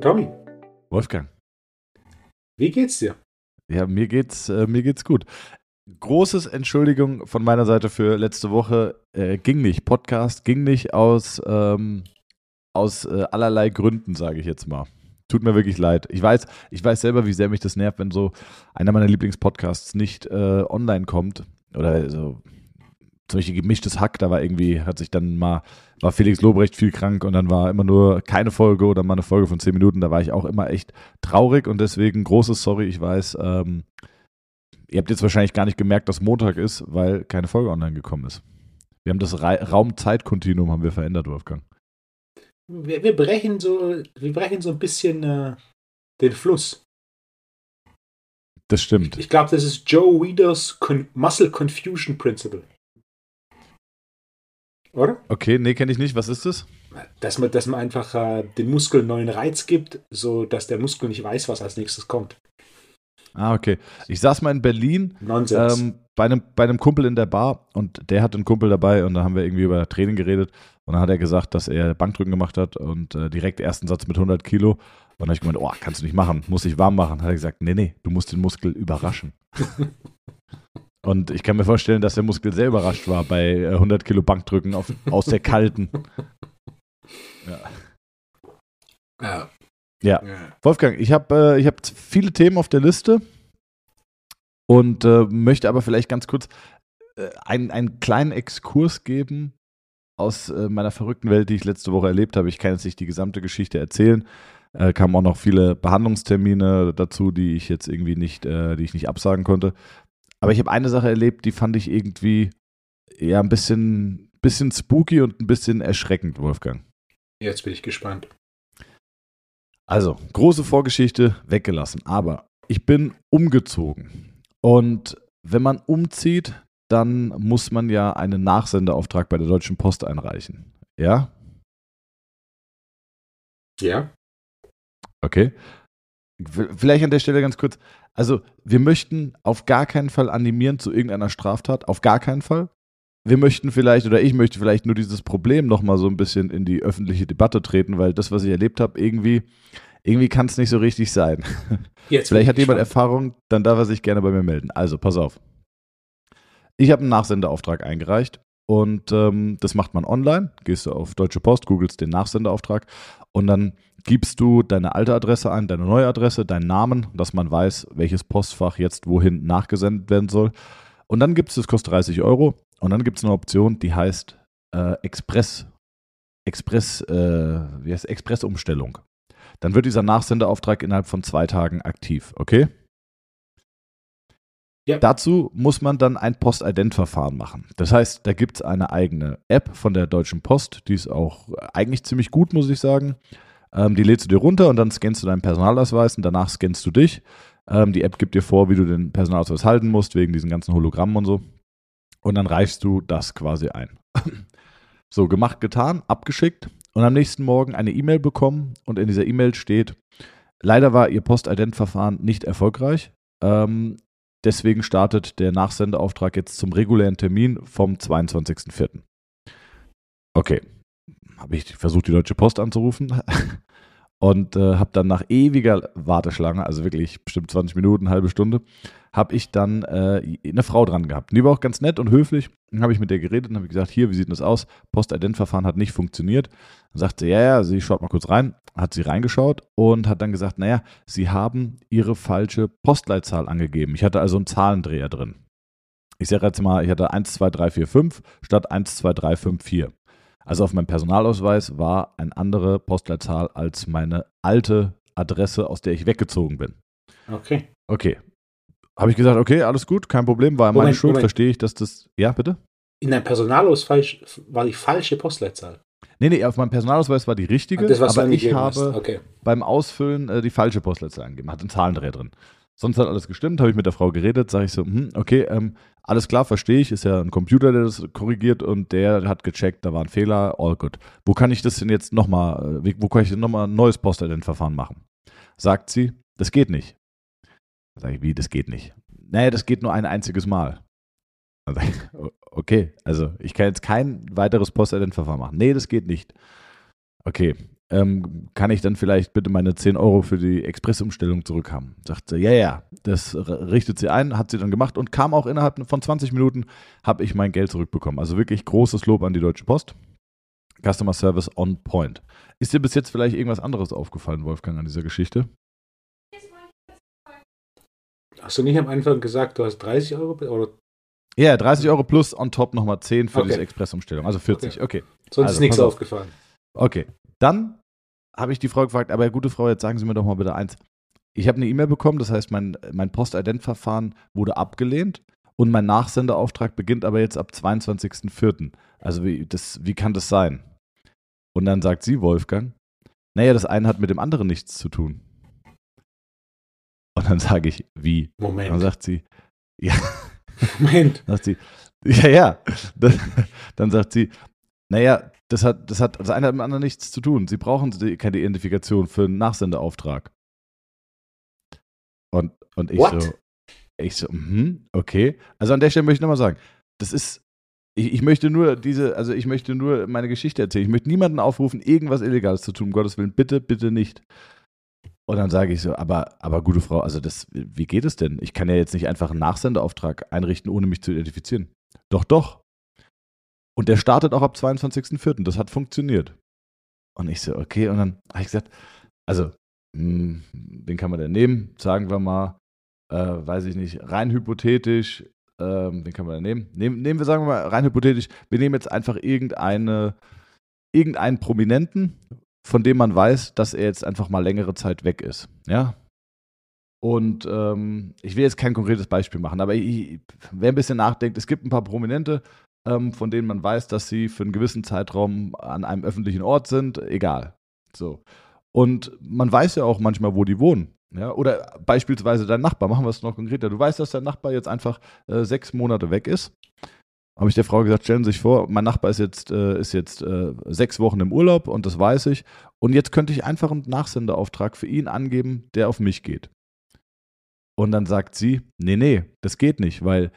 Tommy, Wolfgang. wie geht's dir? Ja, mir geht's, äh, mir geht's gut. Großes Entschuldigung von meiner Seite für letzte Woche. Äh, ging nicht. Podcast ging nicht aus, ähm, aus äh, allerlei Gründen, sage ich jetzt mal. Tut mir wirklich leid. Ich weiß, ich weiß selber, wie sehr mich das nervt, wenn so einer meiner Lieblingspodcasts nicht äh, online kommt. Oder so zum Beispiel gemischtes Hack, da war irgendwie, hat sich dann mal, war Felix Lobrecht viel krank und dann war immer nur keine Folge oder mal eine Folge von zehn Minuten. Da war ich auch immer echt traurig und deswegen großes Sorry, ich weiß, ähm, ihr habt jetzt wahrscheinlich gar nicht gemerkt, dass Montag ist, weil keine Folge online gekommen ist. Wir haben das Ra Raum-Zeit-Kontinuum haben wir verändert, Wolfgang. Wir, wir brechen so, wir brechen so ein bisschen äh, den Fluss. Das stimmt. Ich glaube, das ist Joe Weeders Con Muscle Confusion Principle. Oder? Okay, nee, kenne ich nicht. Was ist das? Dass man, dass man einfach äh, dem Muskel neuen Reiz gibt, so dass der Muskel nicht weiß, was als nächstes kommt. Ah, okay. Ich saß mal in Berlin ähm, bei, einem, bei einem Kumpel in der Bar und der hatte einen Kumpel dabei und da haben wir irgendwie über Training geredet und dann hat er gesagt, dass er Bankdrücken gemacht hat und äh, direkt ersten Satz mit 100 Kilo. Und dann habe ich gemeint, oh, kannst du nicht machen, muss ich warm machen. Hat er gesagt, nee, nee, du musst den Muskel überraschen. und ich kann mir vorstellen, dass der Muskel sehr überrascht war bei äh, 100 Kilo Bankdrücken auf, aus der kalten. Ja. ja. Ja. ja. Wolfgang, ich habe äh, ich hab viele Themen auf der Liste und äh, möchte aber vielleicht ganz kurz äh, einen, einen kleinen Exkurs geben aus äh, meiner verrückten Welt, die ich letzte Woche erlebt habe. Ich kann jetzt nicht die gesamte Geschichte erzählen. Äh, kamen auch noch viele Behandlungstermine dazu, die ich jetzt irgendwie nicht, äh, die ich nicht absagen konnte. Aber ich habe eine Sache erlebt, die fand ich irgendwie ja ein bisschen, bisschen spooky und ein bisschen erschreckend, Wolfgang. Jetzt bin ich gespannt. Also, große Vorgeschichte weggelassen. Aber ich bin umgezogen. Und wenn man umzieht, dann muss man ja einen Nachsendeauftrag bei der Deutschen Post einreichen. Ja? Ja. Okay. Vielleicht an der Stelle ganz kurz. Also, wir möchten auf gar keinen Fall animieren zu irgendeiner Straftat. Auf gar keinen Fall. Wir möchten vielleicht, oder ich möchte vielleicht nur dieses Problem nochmal so ein bisschen in die öffentliche Debatte treten, weil das, was ich erlebt habe, irgendwie, irgendwie kann es nicht so richtig sein. Jetzt Vielleicht hat jemand. Erfahrung, dann darf er sich gerne bei mir melden. Also, pass auf. Ich habe einen Nachsendeauftrag eingereicht und ähm, das macht man online. Gehst du auf Deutsche Post, googelst den Nachsendeauftrag und dann gibst du deine alte Adresse ein, deine neue Adresse, deinen Namen, dass man weiß, welches Postfach jetzt wohin nachgesendet werden soll. Und dann gibt es, das kostet 30 Euro und dann gibt es eine Option, die heißt äh, Express, Express, äh, wie heißt Expressumstellung. Dann wird dieser Nachsendeauftrag innerhalb von zwei Tagen aktiv, okay? Ja. Dazu muss man dann ein Postident-Verfahren machen. Das heißt, da gibt es eine eigene App von der Deutschen Post, die ist auch eigentlich ziemlich gut, muss ich sagen. Ähm, die lädst du dir runter und dann scannst du deinen Personalausweis und danach scannst du dich. Ähm, die App gibt dir vor, wie du den Personalausweis halten musst, wegen diesen ganzen Hologrammen und so. Und dann reichst du das quasi ein. so, gemacht, getan, abgeschickt und am nächsten Morgen eine E-Mail bekommen und in dieser E-Mail steht, leider war Ihr Postident-Verfahren nicht erfolgreich. Ähm, deswegen startet der Nachsendeauftrag jetzt zum regulären Termin vom 22.04. Okay, habe ich versucht, die Deutsche Post anzurufen und äh, habe dann nach ewiger Warteschlange, also wirklich bestimmt 20 Minuten, halbe Stunde, habe ich dann äh, eine Frau dran gehabt. Die war auch ganz nett und höflich. Dann habe ich mit der geredet und habe gesagt, hier, wie sieht das aus? Postident-Verfahren hat nicht funktioniert. Dann sagte sie, ja, ja, sie schaut mal kurz rein, hat sie reingeschaut und hat dann gesagt, naja, sie haben ihre falsche Postleitzahl angegeben. Ich hatte also einen Zahlendreher drin. Ich sage jetzt mal, ich hatte 1, 2, 3, 4, 5 statt 1, 2, 3, 5, 4. Also auf meinem Personalausweis war eine andere Postleitzahl als meine alte Adresse, aus der ich weggezogen bin. Okay. Okay. Habe ich gesagt, okay, alles gut, kein Problem, war meine Moment, Schuld, Moment. verstehe ich, dass das. Ja, bitte? In deinem Personalausweis war die falsche Postleitzahl. Nee, nee, auf meinem Personalausweis war die richtige, Das, aber ich habe Okay. beim Ausfüllen äh, die falsche Postleitzahl angegeben, hatte einen Zahlendreher drin. Sonst hat alles gestimmt, habe ich mit der Frau geredet, sage ich so, hm, okay, ähm, alles klar, verstehe ich, ist ja ein Computer, der das korrigiert und der hat gecheckt, da war ein Fehler, all good. Wo kann ich das denn jetzt nochmal, wo kann ich denn nochmal ein neues Postident-Verfahren machen? Sagt sie, das geht nicht. Sag ich, wie, das geht nicht? Naja, das geht nur ein einziges Mal. Dann ich, okay, also ich kann jetzt kein weiteres Postident-Verfahren machen. Nee, das geht nicht. Okay, ähm, kann ich dann vielleicht bitte meine 10 Euro für die Expressumstellung zurückhaben? Sagt sie, ja, ja, das richtet sie ein, hat sie dann gemacht und kam auch innerhalb von 20 Minuten, habe ich mein Geld zurückbekommen. Also wirklich großes Lob an die Deutsche Post. Customer Service on point. Ist dir bis jetzt vielleicht irgendwas anderes aufgefallen, Wolfgang, an dieser Geschichte? Hast du nicht am Anfang gesagt, du hast 30 Euro oder ja, 30 Euro plus on top nochmal 10 für okay. diese Expressumstellung. Also 40, okay. okay. Sonst also, ist nichts aufgefallen. Okay. Dann habe ich die Frau gefragt, aber gute Frau, jetzt sagen Sie mir doch mal bitte eins. Ich habe eine E-Mail bekommen, das heißt, mein, mein Postident-Verfahren wurde abgelehnt und mein Nachsendeauftrag beginnt aber jetzt ab 22.04. Also wie, das, wie kann das sein? Und dann sagt sie, Wolfgang, naja, das eine hat mit dem anderen nichts zu tun. Und dann sage ich, wie? Moment. dann sagt sie, ja. Moment. Sagt sie, ja, ja. Dann sagt sie, naja, das hat, das hat das eine hat mit dem anderen nichts zu tun. Sie brauchen keine Identifikation für einen Nachsendeauftrag. Und, und ich What? so, ich so, mhm, okay. Also an der Stelle möchte ich nochmal sagen, das ist, ich, ich, möchte nur diese, also ich möchte nur meine Geschichte erzählen. Ich möchte niemanden aufrufen, irgendwas Illegales zu tun, um Gottes Willen. Bitte, bitte nicht. Und dann sage ich so, aber, aber gute Frau, also das, wie geht es denn? Ich kann ja jetzt nicht einfach einen Nachsendeauftrag einrichten, ohne mich zu identifizieren. Doch, doch. Und der startet auch ab 22.04. Das hat funktioniert. Und ich so, okay, und dann habe ich gesagt, also, mh, hm, den kann man denn nehmen? Sagen wir mal, äh, weiß ich nicht, rein hypothetisch, ähm, den kann man denn nehmen? nehmen? Nehmen wir, sagen wir mal, rein hypothetisch, wir nehmen jetzt einfach irgendeine, irgendeinen Prominenten, von dem man weiß, dass er jetzt einfach mal längere Zeit weg ist. Ja. Und ähm, ich will jetzt kein konkretes Beispiel machen, aber ich, wer ein bisschen nachdenkt, es gibt ein paar Prominente, ähm, von denen man weiß, dass sie für einen gewissen Zeitraum an einem öffentlichen Ort sind, egal. So. Und man weiß ja auch manchmal, wo die wohnen. Ja, oder beispielsweise dein Nachbar, machen wir es noch konkreter. Du weißt, dass dein Nachbar jetzt einfach äh, sechs Monate weg ist habe ich der Frau gesagt, stellen Sie sich vor, mein Nachbar ist jetzt, äh, ist jetzt äh, sechs Wochen im Urlaub und das weiß ich. Und jetzt könnte ich einfach einen Nachsendeauftrag für ihn angeben, der auf mich geht. Und dann sagt sie, nee, nee, das geht nicht, weil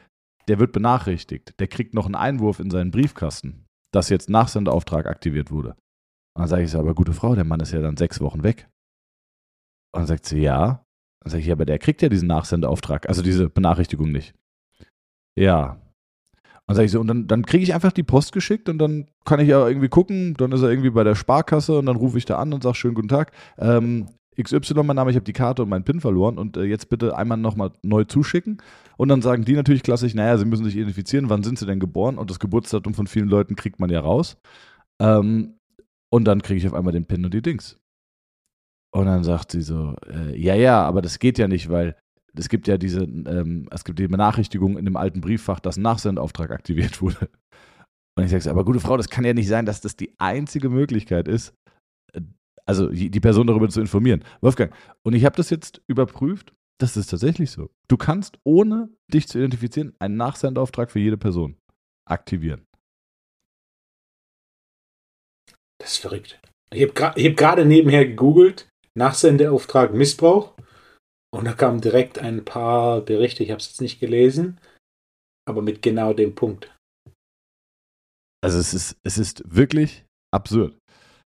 der wird benachrichtigt. Der kriegt noch einen Einwurf in seinen Briefkasten, dass jetzt Nachsendeauftrag aktiviert wurde. Und dann sage ich so, aber gute Frau, der Mann ist ja dann sechs Wochen weg. Und dann sagt sie, ja. Dann sage ich, aber der kriegt ja diesen Nachsendeauftrag, also diese Benachrichtigung nicht. Ja, dann sage ich so, und dann, dann kriege ich einfach die Post geschickt und dann kann ich ja irgendwie gucken, dann ist er irgendwie bei der Sparkasse und dann rufe ich da an und sage, schönen guten Tag. Ähm, XY, mein Name, ich habe die Karte und meinen PIN verloren und äh, jetzt bitte einmal nochmal neu zuschicken. Und dann sagen die natürlich klassisch, naja, sie müssen sich identifizieren, wann sind sie denn geboren? Und das Geburtsdatum von vielen Leuten kriegt man ja raus. Ähm, und dann kriege ich auf einmal den PIN und die Dings. Und dann sagt sie so, äh, ja, ja, aber das geht ja nicht, weil es gibt ja diese, ähm, es gibt die Benachrichtigung in dem alten Brieffach, dass ein Nachsendauftrag aktiviert wurde. Und ich sage, aber gute Frau, das kann ja nicht sein, dass das die einzige Möglichkeit ist, also die Person darüber zu informieren. Wolfgang, und ich habe das jetzt überprüft, das ist tatsächlich so. Du kannst, ohne dich zu identifizieren, einen Nachsendauftrag für jede Person aktivieren. Das ist verrückt. Ich habe gerade hab nebenher gegoogelt, Nachsendeauftrag Missbrauch. Und da kamen direkt ein paar Berichte, ich habe es jetzt nicht gelesen, aber mit genau dem Punkt. Also es ist, es ist wirklich absurd.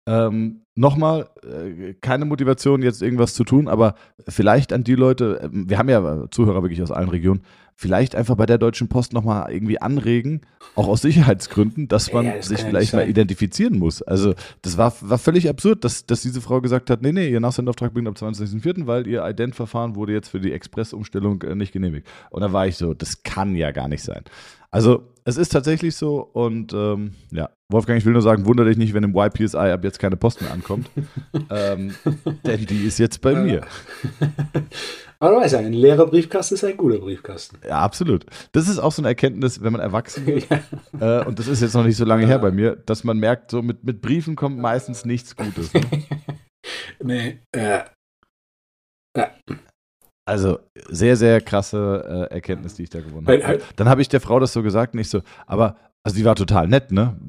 Ähm, Nochmal, äh, keine Motivation, jetzt irgendwas zu tun, aber vielleicht an die Leute, äh, wir haben ja Zuhörer wirklich aus allen Regionen, vielleicht einfach bei der Deutschen Post nochmal irgendwie anregen, auch aus Sicherheitsgründen, dass man ja, das sich vielleicht mal identifizieren muss. Also das war, war völlig absurd, dass, dass diese Frau gesagt hat, nee, nee, ihr Nachsendauftrag beginnt ab 20.04., weil ihr Ident-Verfahren wurde jetzt für die Expressumstellung äh, nicht genehmigt. Und da war ich so, das kann ja gar nicht sein. Also es ist tatsächlich so und ähm, ja, Wolfgang, ich will nur sagen, wundere dich nicht, wenn im YPSI ab jetzt keine Post mehr ankommt. ähm, denn die ist jetzt bei mir. Aber du weißt ja, ein leerer Briefkasten ist ein guter Briefkasten. Ja, absolut. Das ist auch so eine Erkenntnis, wenn man erwachsen wird. ja. äh, und das ist jetzt noch nicht so lange her bei mir, dass man merkt, so mit, mit Briefen kommt meistens nichts Gutes. Ne? nee, äh, äh. Also sehr, sehr krasse äh, Erkenntnis, die ich da gewonnen habe. Halt Dann habe ich der Frau das so gesagt, nicht so, aber, also die war total nett, ne?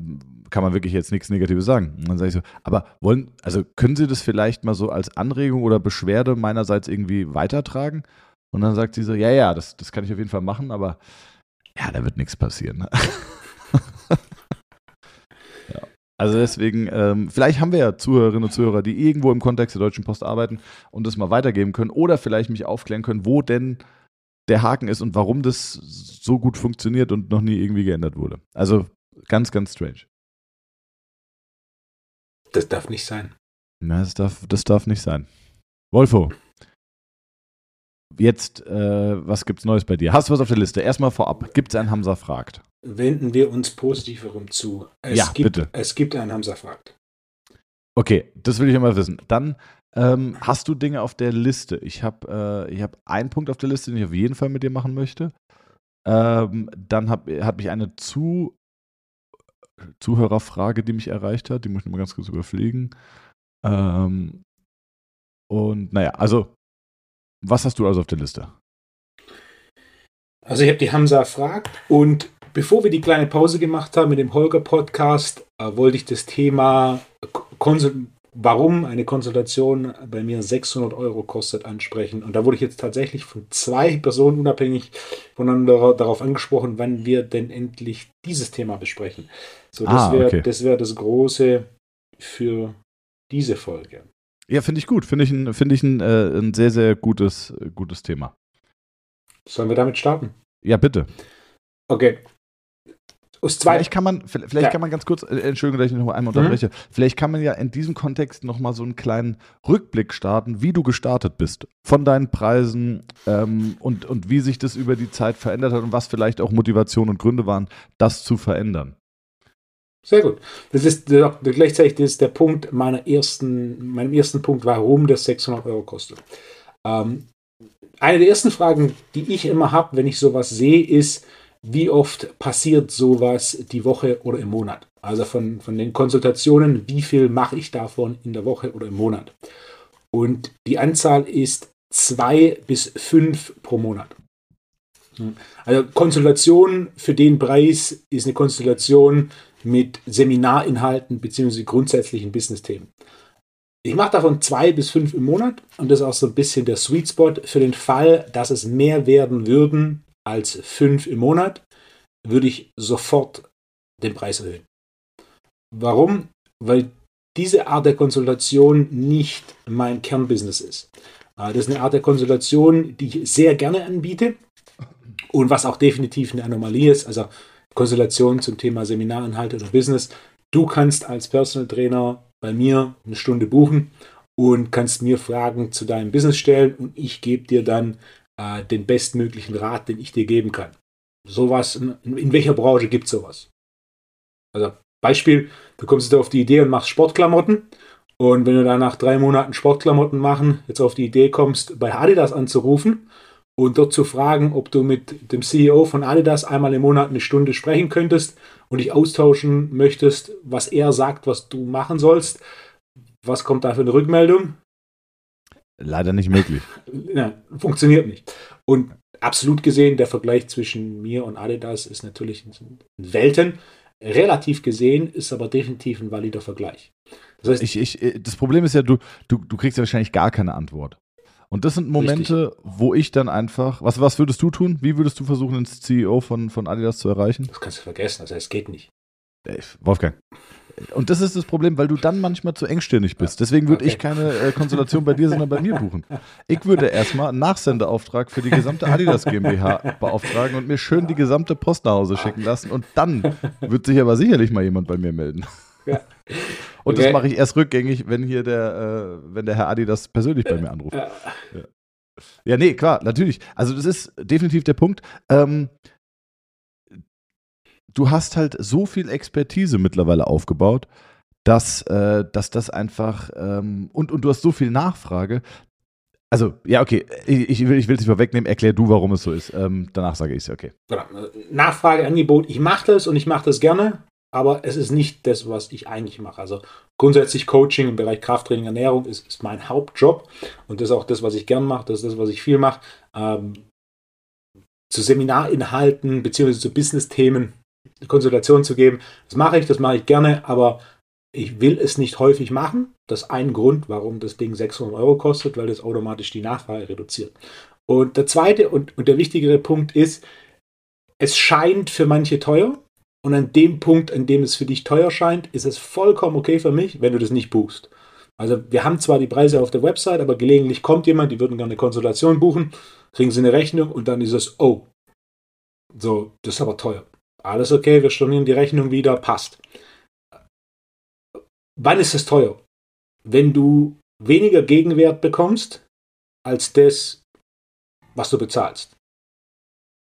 Kann man wirklich jetzt nichts Negatives sagen. Und dann sage ich so, aber wollen, also können Sie das vielleicht mal so als Anregung oder Beschwerde meinerseits irgendwie weitertragen? Und dann sagt sie so, ja, ja, das, das kann ich auf jeden Fall machen, aber Ja, da wird nichts passieren. ja. Also deswegen, ähm, vielleicht haben wir ja Zuhörerinnen und Zuhörer, die irgendwo im Kontext der Deutschen Post arbeiten und das mal weitergeben können oder vielleicht mich aufklären können, wo denn der Haken ist und warum das so gut funktioniert und noch nie irgendwie geändert wurde. Also ganz, ganz strange. Das darf nicht sein. Na, das darf, das darf nicht sein. Wolfo, jetzt, äh, was gibt's Neues bei dir? Hast du was auf der Liste? Erstmal vorab, gibt es einen Hamza fragt? Wenden wir uns positiv herum zu. Es ja, gibt, bitte. Es gibt einen Hamza fragt. Okay, das will ich ja mal wissen. Dann ähm, hast du Dinge auf der Liste. Ich habe äh, hab einen Punkt auf der Liste, den ich auf jeden Fall mit dir machen möchte. Ähm, dann hab, hat mich eine zu Zuhörerfrage, die mich erreicht hat. Die muss ich mal ganz kurz überfliegen. Ähm, und naja, also, was hast du also auf der Liste? Also, ich habe die Hamza fragt und bevor wir die kleine Pause gemacht haben mit dem Holger-Podcast, äh, wollte ich das Thema Konsul warum eine Konsultation bei mir 600 Euro kostet, ansprechen. Und da wurde ich jetzt tatsächlich von zwei Personen unabhängig voneinander darauf angesprochen, wann wir denn endlich dieses Thema besprechen. So, das Ah, wäre okay. das, wär das Große für diese Folge. Ja, finde ich gut. Finde ich ein, find ich ein, äh, ein sehr, sehr gutes, gutes Thema. Sollen wir damit starten? Ja, bitte. Okay. Aus zwei. Vielleicht kann man, vielleicht Ja. kann man ganz kurz, äh, Entschuldigung, dass ich noch einmal Mhm. unterbreche, vielleicht kann man ja in diesem Kontext nochmal so einen kleinen Rückblick starten, wie du gestartet bist, von deinen Preisen ähm, und, und wie sich das über die Zeit verändert hat und was vielleicht auch Motivation und Gründe waren, das zu verändern. Sehr gut. Das ist gleichzeitig das ist der Punkt meiner ersten, meinem ersten Punkt, warum das 600 Euro kostet. Ähm, eine der ersten Fragen, die ich immer habe, wenn ich sowas sehe, ist, wie oft passiert sowas die Woche oder im Monat? Also von, von den Konsultationen, wie viel mache ich davon in der Woche oder im Monat? Und die Anzahl ist zwei bis fünf pro Monat. Also Konsultation für den Preis ist eine Konstellation mit Seminarinhalten bzw. grundsätzlichen Business-Themen. Ich mache davon zwei bis fünf im Monat und das ist auch so ein bisschen der Sweet Spot für den Fall, dass es mehr werden würden als fünf im Monat, würde ich sofort den Preis erhöhen. Warum? Weil diese Art der Konsultation nicht mein Kernbusiness ist. Äh, Das ist eine Art der Konsultation, die ich sehr gerne anbiete und was auch definitiv eine Anomalie ist. Also Konsultation zum Thema Seminarinhalte oder Business. Du kannst als Personal Trainer bei mir eine Stunde buchen und kannst mir Fragen zu deinem Business stellen und ich gebe dir dann äh, den bestmöglichen Rat, den ich dir geben kann. Sowas, in, in welcher Branche gibt es sowas? Also Beispiel, du kommst jetzt auf die Idee und machst Sportklamotten und wenn du dann nach drei Monaten Sportklamotten machen, jetzt auf die Idee kommst, bei Adidas anzurufen und dort zu fragen, ob du mit dem CEO von Adidas einmal im Monat eine Stunde sprechen könntest und dich austauschen möchtest, was er sagt, was du machen sollst. Was kommt da für eine Rückmeldung? Leider nicht möglich. Ja, funktioniert nicht. Und absolut gesehen, der Vergleich zwischen mir und Adidas ist natürlich in Welten. Relativ gesehen ist aber definitiv ein valider Vergleich. Das heißt, Ich, ich, äh, das Problem ist ja, du, du, du kriegst ja wahrscheinlich gar keine Antwort. Und das sind Momente, wo ich dann einfach, was, was würdest du tun? Wie würdest du versuchen, den CEO von, von Adidas zu erreichen? das kannst du vergessen. Also es geht nicht. Äh, Wolfgang. Und das ist das Problem, weil du dann manchmal zu engstirnig bist. Deswegen würde Okay. ich keine äh, Konsultation bei dir, sondern bei mir buchen. Ich würde erstmal einen Nachsendeauftrag für die gesamte Adidas GmbH beauftragen und mir schön die gesamte Post nach Hause schicken lassen. Und dann wird sich aber sicherlich mal jemand bei mir melden. Ja. Und Okay. das mache ich erst rückgängig, wenn hier der, äh, wenn der Herr Adidas persönlich bei mir anruft. Äh, Ja, nee, klar, natürlich. Also das ist definitiv der Punkt. Ähm, du hast halt so viel Expertise mittlerweile aufgebaut, dass, äh, dass das einfach ähm, und, und du hast so viel Nachfrage. Also, ja, okay, ich, ich will es nicht vorwegnehmen, erklär du, warum es so ist. Ähm, danach sage ich es, okay. Genau. Nachfrage, Angebot, ich mache das und ich mache das gerne, aber es ist nicht das, was ich eigentlich mache. Also grundsätzlich Coaching im Bereich Krafttraining, Ernährung ist, ist mein Hauptjob und das ist auch das, was ich gern mache, das ist das, was ich viel mache. Ähm, zu Seminarinhalten beziehungsweise zu Business-Themen Konsultation zu geben, das mache ich, das mache ich gerne, aber ich will es nicht häufig machen. Das ist ein Grund, warum das Ding 600 Euro kostet, weil das automatisch die Nachfrage reduziert. Und der zweite und, und der wichtigere Punkt ist, es scheint für manche teuer. Und an dem Punkt, an dem es für dich teuer scheint, ist es vollkommen okay für mich, wenn du das nicht buchst. Also wir haben zwar die Preise auf der Website, aber gelegentlich kommt jemand, die würden gerne eine Konsultation buchen, kriegen sie eine Rechnung und dann ist es, oh, so, das ist aber teuer. Alles okay, wir stornieren die Rechnung wieder, passt. Wann ist es teuer? Wenn du weniger Gegenwert bekommst als das, was du bezahlst.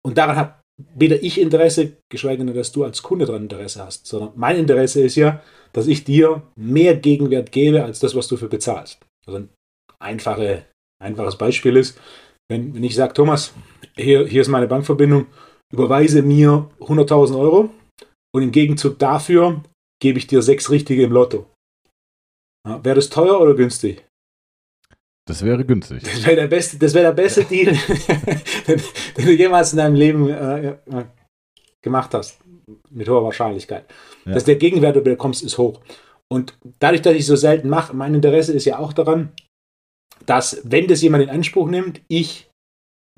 Und daran hat weder ich Interesse, geschweige denn, dass du als Kunde daran Interesse hast, sondern mein Interesse ist ja, dass ich dir mehr Gegenwert gebe als das, was du für bezahlst. Also ein einfache, einfaches Beispiel ist, wenn, wenn ich sage, Thomas, hier, hier ist meine Bankverbindung, überweise mir 100.000 Euro und im Gegenzug dafür gebe ich dir sechs richtige im Lotto. Ja, Wäre das teuer oder günstig? Das wäre günstig. Das wäre der beste, das wäre der beste Deal, den, den, du jemals in deinem Leben äh, gemacht hast. Mit hoher Wahrscheinlichkeit. Ja. Dass der Gegenwert, den du bekommst, ist hoch. Und dadurch, dass ich so selten mache, mein Interesse ist ja auch daran, dass, wenn das jemand in Anspruch nimmt, ich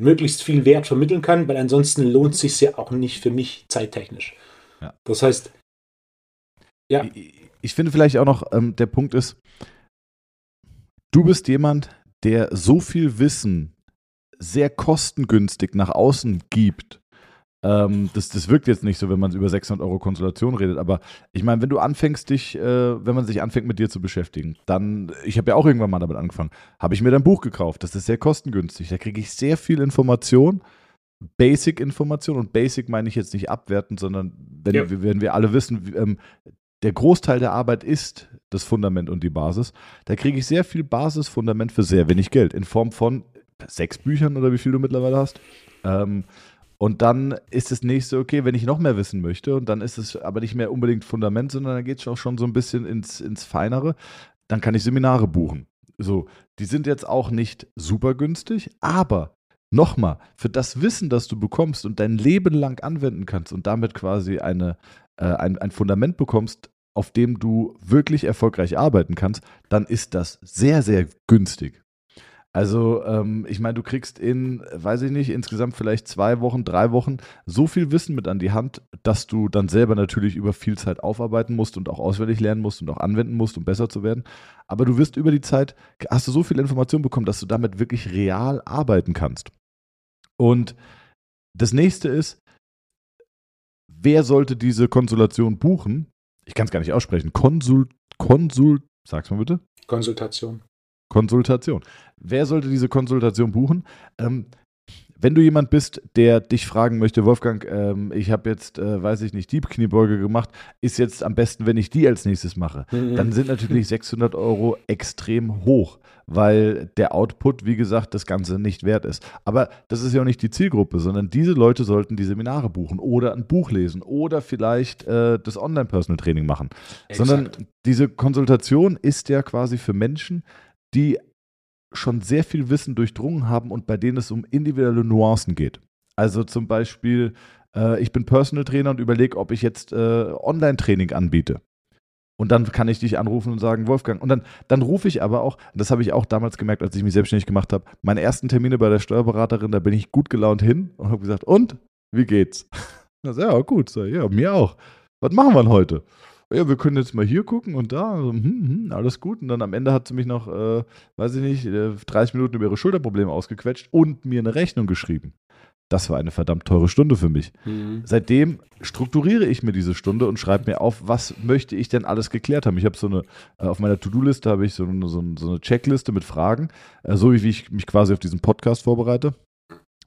möglichst viel Wert vermitteln kann, weil ansonsten lohnt es sich ja auch nicht für mich zeittechnisch. Ja. Das heißt, ja. Ich, ich finde vielleicht auch noch, ähm, der Punkt ist, Du bist jemand, der so viel Wissen sehr kostengünstig nach außen gibt. Ähm, das, das wirkt jetzt nicht so, wenn man über 600 Euro Konsultation redet, aber ich meine, wenn du anfängst, dich, äh, wenn man sich anfängt, mit dir zu beschäftigen, dann, ich habe ja auch irgendwann mal damit angefangen, habe ich mir dein Buch gekauft. Das ist sehr kostengünstig. Da kriege ich sehr viel Information. Basic-Information und Basic meine ich jetzt nicht abwertend, sondern wenn, ja. wenn wir alle wissen, ähm, der Großteil der Arbeit ist das Fundament und die Basis. Da kriege ich sehr viel Basisfundament für sehr wenig Geld in Form von sechs Büchern oder wie viel du mittlerweile hast. Ähm, und dann ist das nächste, okay, wenn ich noch mehr wissen möchte, und dann ist es aber nicht mehr unbedingt Fundament, sondern dann geht es auch schon so ein bisschen ins, ins Feinere, dann kann ich Seminare buchen. So, die sind jetzt auch nicht super günstig, aber nochmal, für das Wissen, das du bekommst und dein Leben lang anwenden kannst und damit quasi eine, äh, ein, ein Fundament bekommst, auf dem du wirklich erfolgreich arbeiten kannst, dann ist das sehr, sehr günstig. Also, ähm, ich meine, du kriegst in, weiß ich nicht, insgesamt vielleicht zwei Wochen, drei Wochen so viel Wissen mit an die Hand, dass du dann selber natürlich über viel Zeit aufarbeiten musst und auch auswendig lernen musst und auch anwenden musst, um besser zu werden. Aber du wirst über die Zeit, hast du so viel Information bekommen, dass du damit wirklich real arbeiten kannst. Und das nächste ist, wer sollte diese Konsultation buchen? ich kann es gar nicht aussprechen, Konsul, Konsul, sag's mal bitte. Konsultation. Konsultation. Wer sollte diese Konsultation buchen? Ähm, wenn du jemand bist, der dich fragen möchte, Wolfgang, ähm, ich habe jetzt, äh, weiß ich nicht, Diebkniebeuge gemacht, ist jetzt am besten, wenn ich die als nächstes mache, mhm. dann sind natürlich 600 Euro extrem hoch, weil der Output, wie gesagt, das Ganze nicht wert ist. Aber das ist ja auch nicht die Zielgruppe, sondern diese Leute sollten die Seminare buchen oder ein Buch lesen oder vielleicht äh, das Online-Personal-Training machen. Exakt. Sondern diese Konsultation ist ja quasi für Menschen, die schon sehr viel Wissen durchdrungen haben und bei denen es um individuelle Nuancen geht. Also zum Beispiel, äh, ich bin Personal Trainer und überlege, ob ich jetzt äh, Online-Training anbiete. Und dann kann ich dich anrufen und sagen, Wolfgang. Und dann, dann rufe ich aber auch, das habe ich auch damals gemerkt, als ich mich selbstständig gemacht habe, meine ersten Termine bei der Steuerberaterin, da bin ich gut gelaunt hin und habe gesagt, und, wie geht's? Das, ja, gut, so, ja, mir auch. Was machen wir denn heute? Ja, wir können jetzt mal hier gucken und da, also, hm, hm, alles gut. Und dann am Ende hat sie mich noch, äh, weiß ich nicht, 30 äh, Minuten über ihre Schulterprobleme ausgequetscht und mir eine Rechnung geschrieben. Das war eine verdammt teure Stunde für mich. Mhm. Seitdem strukturiere ich mir diese Stunde und schreibe mir auf, was möchte ich denn alles geklärt haben. Ich habe so eine, äh, auf meiner To-Do-Liste habe ich so eine, so eine, Checkliste mit Fragen, äh, so wie ich mich quasi auf diesen Podcast vorbereite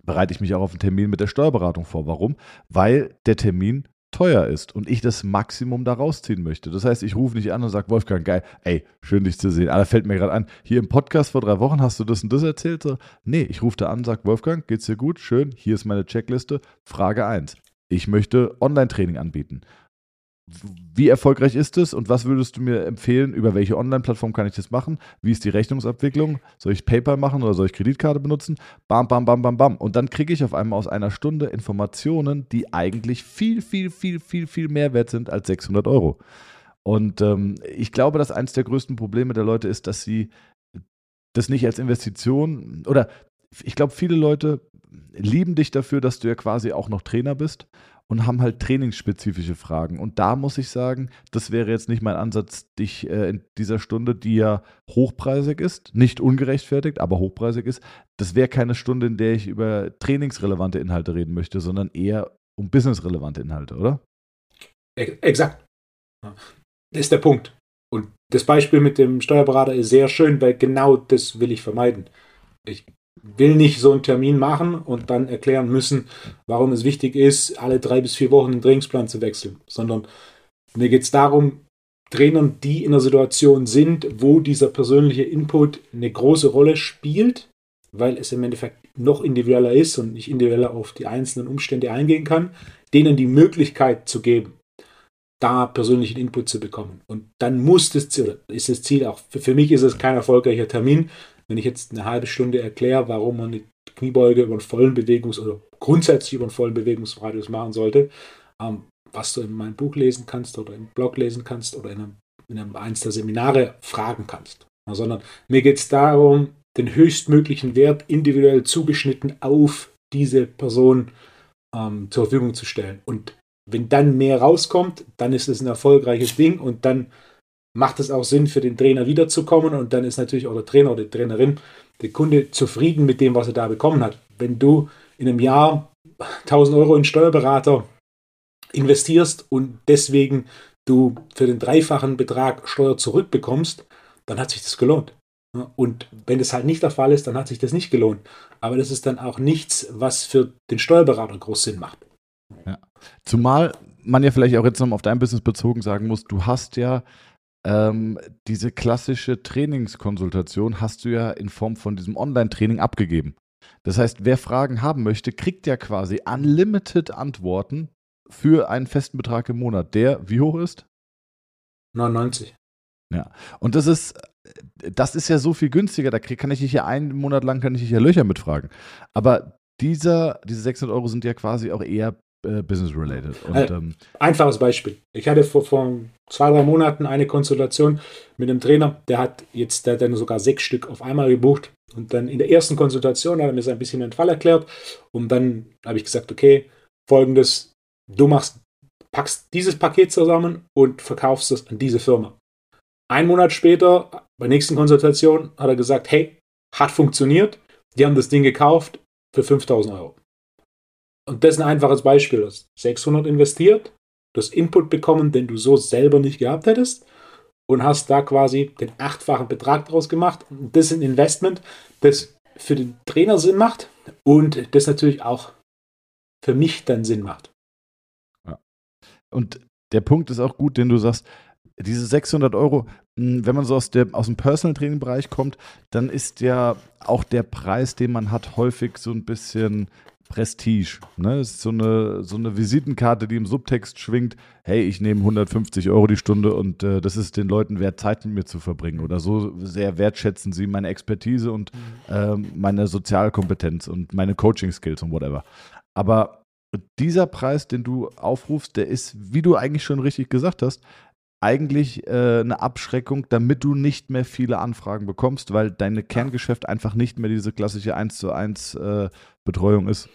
bereite ich mich auch auf einen Termin mit der Steuerberatung vor. Warum? Weil der Termin teuer ist und ich das Maximum da rausziehen möchte. Das heißt, ich rufe nicht an und sage, Wolfgang, geil, ey, schön dich zu sehen. Ah, da fällt mir gerade an, hier im Podcast vor drei Wochen hast du das und das erzählt. So, nee, ich rufe da an, sage, Wolfgang, geht's dir gut? Schön, hier ist meine Checkliste. Frage 1. Ich möchte Online-Training anbieten. Wie erfolgreich ist es und was würdest du mir empfehlen? Über welche Online-Plattform kann ich das machen? Wie ist die Rechnungsabwicklung? Soll ich PayPal machen oder soll ich Kreditkarte benutzen? Bam, bam, bam, bam, bam. Und dann kriege ich auf einmal aus einer Stunde Informationen, die eigentlich viel, viel, viel, viel, viel mehr wert sind als 600 Euro. Und ähm, ich glaube, dass eines der größten Probleme der Leute ist, dass sie das nicht als Investition oder ich glaube, viele Leute lieben dich dafür, dass du ja quasi auch noch Trainer bist und haben halt trainingsspezifische Fragen. Und da muss ich sagen, das wäre jetzt nicht mein Ansatz, dich äh, in dieser Stunde, die ja hochpreisig ist, nicht ungerechtfertigt, aber hochpreisig ist, das wäre keine Stunde, in der ich über trainingsrelevante Inhalte reden möchte, sondern eher um businessrelevante Inhalte, oder? Exakt. Das ist der Punkt. Und das Beispiel mit dem Steuerberater ist sehr schön, weil genau das will ich vermeiden. Ich will nicht so einen Termin machen und dann erklären müssen, warum es wichtig ist, alle drei bis vier Wochen den Trainingsplan zu wechseln, sondern mir geht es darum, Trainern, die in einer Situation sind, wo dieser persönliche Input eine große Rolle spielt, weil es im Endeffekt noch individueller ist und nicht individueller auf die einzelnen Umstände eingehen kann, denen die Möglichkeit zu geben, da persönlichen Input zu bekommen. Und dann muss das Ziel, ist das Ziel auch, für, für mich ist es kein erfolgreicher Termin, wenn ich jetzt eine halbe Stunde erkläre, warum man eine Kniebeuge über einen vollen Bewegungs- oder grundsätzlich über einen vollen Bewegungsradius machen sollte, ähm, was du in meinem Buch lesen kannst oder im Blog lesen kannst oder in einem, in einem eins der Seminare fragen kannst. Sondern mir geht es darum, den höchstmöglichen Wert individuell zugeschnitten auf diese Person ähm, zur Verfügung zu stellen. Und wenn dann mehr rauskommt, dann ist es ein erfolgreiches Ding und dann macht es auch Sinn für den Trainer wiederzukommen und dann ist natürlich auch der Trainer oder die Trainerin, der Kunde zufrieden mit dem, was er da bekommen hat. Wenn du in einem Jahr 1000 Euro in Steuerberater investierst und deswegen du für den dreifachen Betrag Steuer zurückbekommst, dann hat sich das gelohnt. Und wenn das halt nicht der Fall ist, dann hat sich das nicht gelohnt. Aber das ist dann auch nichts, was für den Steuerberater groß Sinn macht. Ja. Zumal man ja vielleicht auch jetzt noch auf dein Business bezogen sagen muss, du hast ja ähm, diese klassische Trainingskonsultation hast du ja in Form von diesem Online-Training abgegeben. Das heißt, wer Fragen haben möchte, kriegt ja quasi unlimited Antworten für einen festen Betrag im Monat, der wie hoch ist? 99. Ja, und das ist, das ist ja so viel günstiger. Da kann ich dich ja einen Monat lang kann ich dich ja Löcher mitfragen. Aber dieser, diese 600 Euro sind ja quasi auch eher äh, business-related. Äh, ähm, einfaches Beispiel. Ich hatte vor, vor zwei, drei Monaten eine Konsultation mit einem Trainer, der hat jetzt, der hat dann sogar sechs Stück auf einmal gebucht. Und dann in der ersten Konsultation hat er mir so ein bisschen den Fall erklärt. Und dann habe ich gesagt, okay, folgendes, du machst, packst dieses Paket zusammen und verkaufst es an diese Firma. Ein Monat später, bei der nächsten Konsultation, hat er gesagt, hey, hat funktioniert. Die haben das Ding gekauft für 5000 Euro. Und das ist ein einfaches Beispiel. Du hast 600 investiert, du hast Input bekommen, den du so selber nicht gehabt hättest und hast da quasi den achtfachen Betrag draus gemacht. Und das ist ein Investment, das für den Trainer Sinn macht und das natürlich auch für mich dann Sinn macht. Ja. Und der Punkt ist auch gut, den du sagst, diese 600 Euro, hm, wenn man so aus, der, aus dem Personal Training Bereich kommt, dann ist ja auch der Preis, den man hat, häufig so ein bisschen Prestige. Ne? Das ist so eine, so eine Visitenkarte, die im Subtext schwingt, hey, ich nehme 150 Euro die Stunde und äh, das ist den Leuten wert, Zeit mit mir zu verbringen. Oder so sehr wertschätzen sie meine Expertise und äh, meine Sozialkompetenz und meine Coaching-Skills und whatever. Aber dieser Preis, den du aufrufst, der ist, wie du eigentlich schon richtig gesagt hast, eigentlich äh, eine Abschreckung, damit du nicht mehr viele Anfragen bekommst, weil deine Kerngeschäft einfach nicht mehr diese klassische 1 zu 1 äh, Betreuung ist.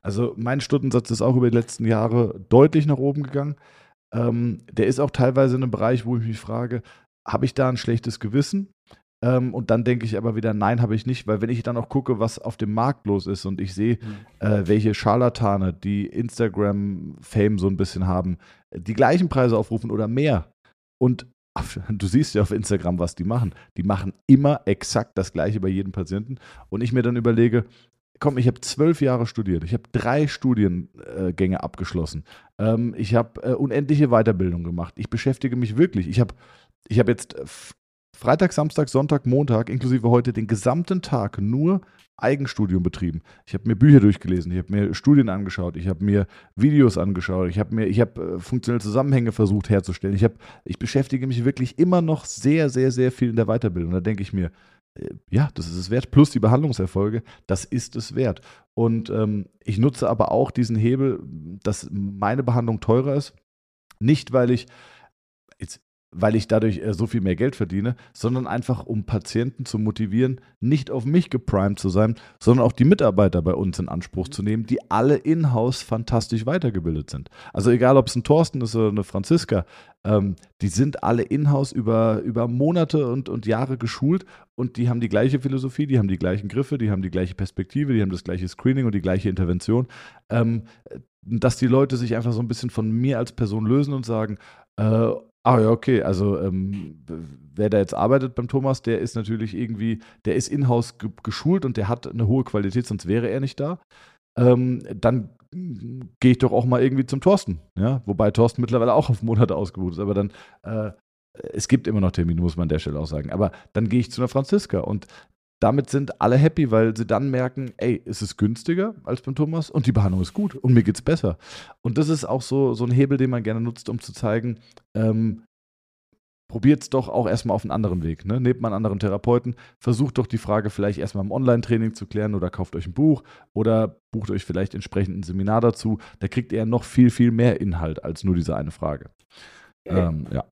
Also mein Stundensatz ist auch über die letzten Jahre deutlich nach oben gegangen. Ähm, der ist auch teilweise in einem Bereich, wo ich mich frage, habe ich da ein schlechtes Gewissen? Ähm, und dann denke ich aber wieder, nein, habe ich nicht, weil wenn ich dann auch gucke, was auf dem Markt los ist und ich sehe, mhm. äh, welche Scharlatane, die Instagram-Fame so ein bisschen haben, die gleichen Preise aufrufen oder mehr, und du siehst ja auf Instagram, was die machen. Die machen immer exakt das Gleiche bei jedem Patienten. Und ich mir dann überlege, komm, ich habe zwölf Jahre studiert, ich habe drei Studiengänge abgeschlossen, ähm, ich habe äh, unendliche Weiterbildung gemacht, ich beschäftige mich wirklich. Ich habe ich hab jetzt Freitag, Samstag, Sonntag, Montag, inklusive heute, den gesamten Tag nur Eigenstudium betrieben. Ich habe mir Bücher durchgelesen, ich habe mir Studien angeschaut, ich habe mir Videos angeschaut, ich habe mir, ich habe äh, funktionelle Zusammenhänge versucht herzustellen. Ich habe, ich beschäftige mich wirklich immer noch sehr, sehr, sehr viel in der Weiterbildung. Da denke ich mir, äh, ja, das ist es wert, plus die Behandlungserfolge, das ist es wert. Und ähm, ich nutze aber auch diesen Hebel, dass meine Behandlung teurer ist. Nicht, weil ich, weil ich dadurch äh, so viel mehr Geld verdiene, sondern einfach, um Patienten zu motivieren, nicht auf mich geprimed zu sein, sondern auch die Mitarbeiter bei uns in Anspruch zu nehmen, die alle in-house fantastisch weitergebildet sind. Also egal, ob es ein Thorsten ist oder eine Franziska, ähm, die sind alle in-house über, über Monate und, und Jahre geschult und die haben die gleiche Philosophie, die haben die gleichen Griffe, die haben die gleiche Perspektive, die haben das gleiche Screening und die gleiche Intervention. Ähm, dass die Leute sich einfach so ein bisschen von mir als Person lösen und sagen, äh, Ah ja, okay. Also ähm, wer da jetzt arbeitet beim Thomas, der ist natürlich irgendwie, der ist in-house ge geschult und der hat eine hohe Qualität, sonst wäre er nicht da. Ähm, dann gehe ich doch auch mal irgendwie zum Thorsten. Ja? Wobei Thorsten mittlerweile auch auf Monate ausgebucht ist. Aber dann, äh, es gibt immer noch Termine, muss man an der Stelle auch sagen. Aber dann gehe ich zu einer Franziska und damit sind alle happy, weil sie dann merken, ey, es ist günstiger als beim Thomas und die Behandlung ist gut und mir geht es besser. Und das ist auch so, so ein Hebel, den man gerne nutzt, um zu zeigen, ähm, probiert es doch auch erstmal auf einen anderen Weg. Ne? Nehmt mal einen anderen Therapeuten, versucht doch die Frage vielleicht erstmal im Online-Training zu klären oder kauft euch ein Buch oder bucht euch vielleicht entsprechend ein Seminar dazu. Da kriegt ihr noch viel, viel mehr Inhalt als nur diese eine Frage. Ähm, ja.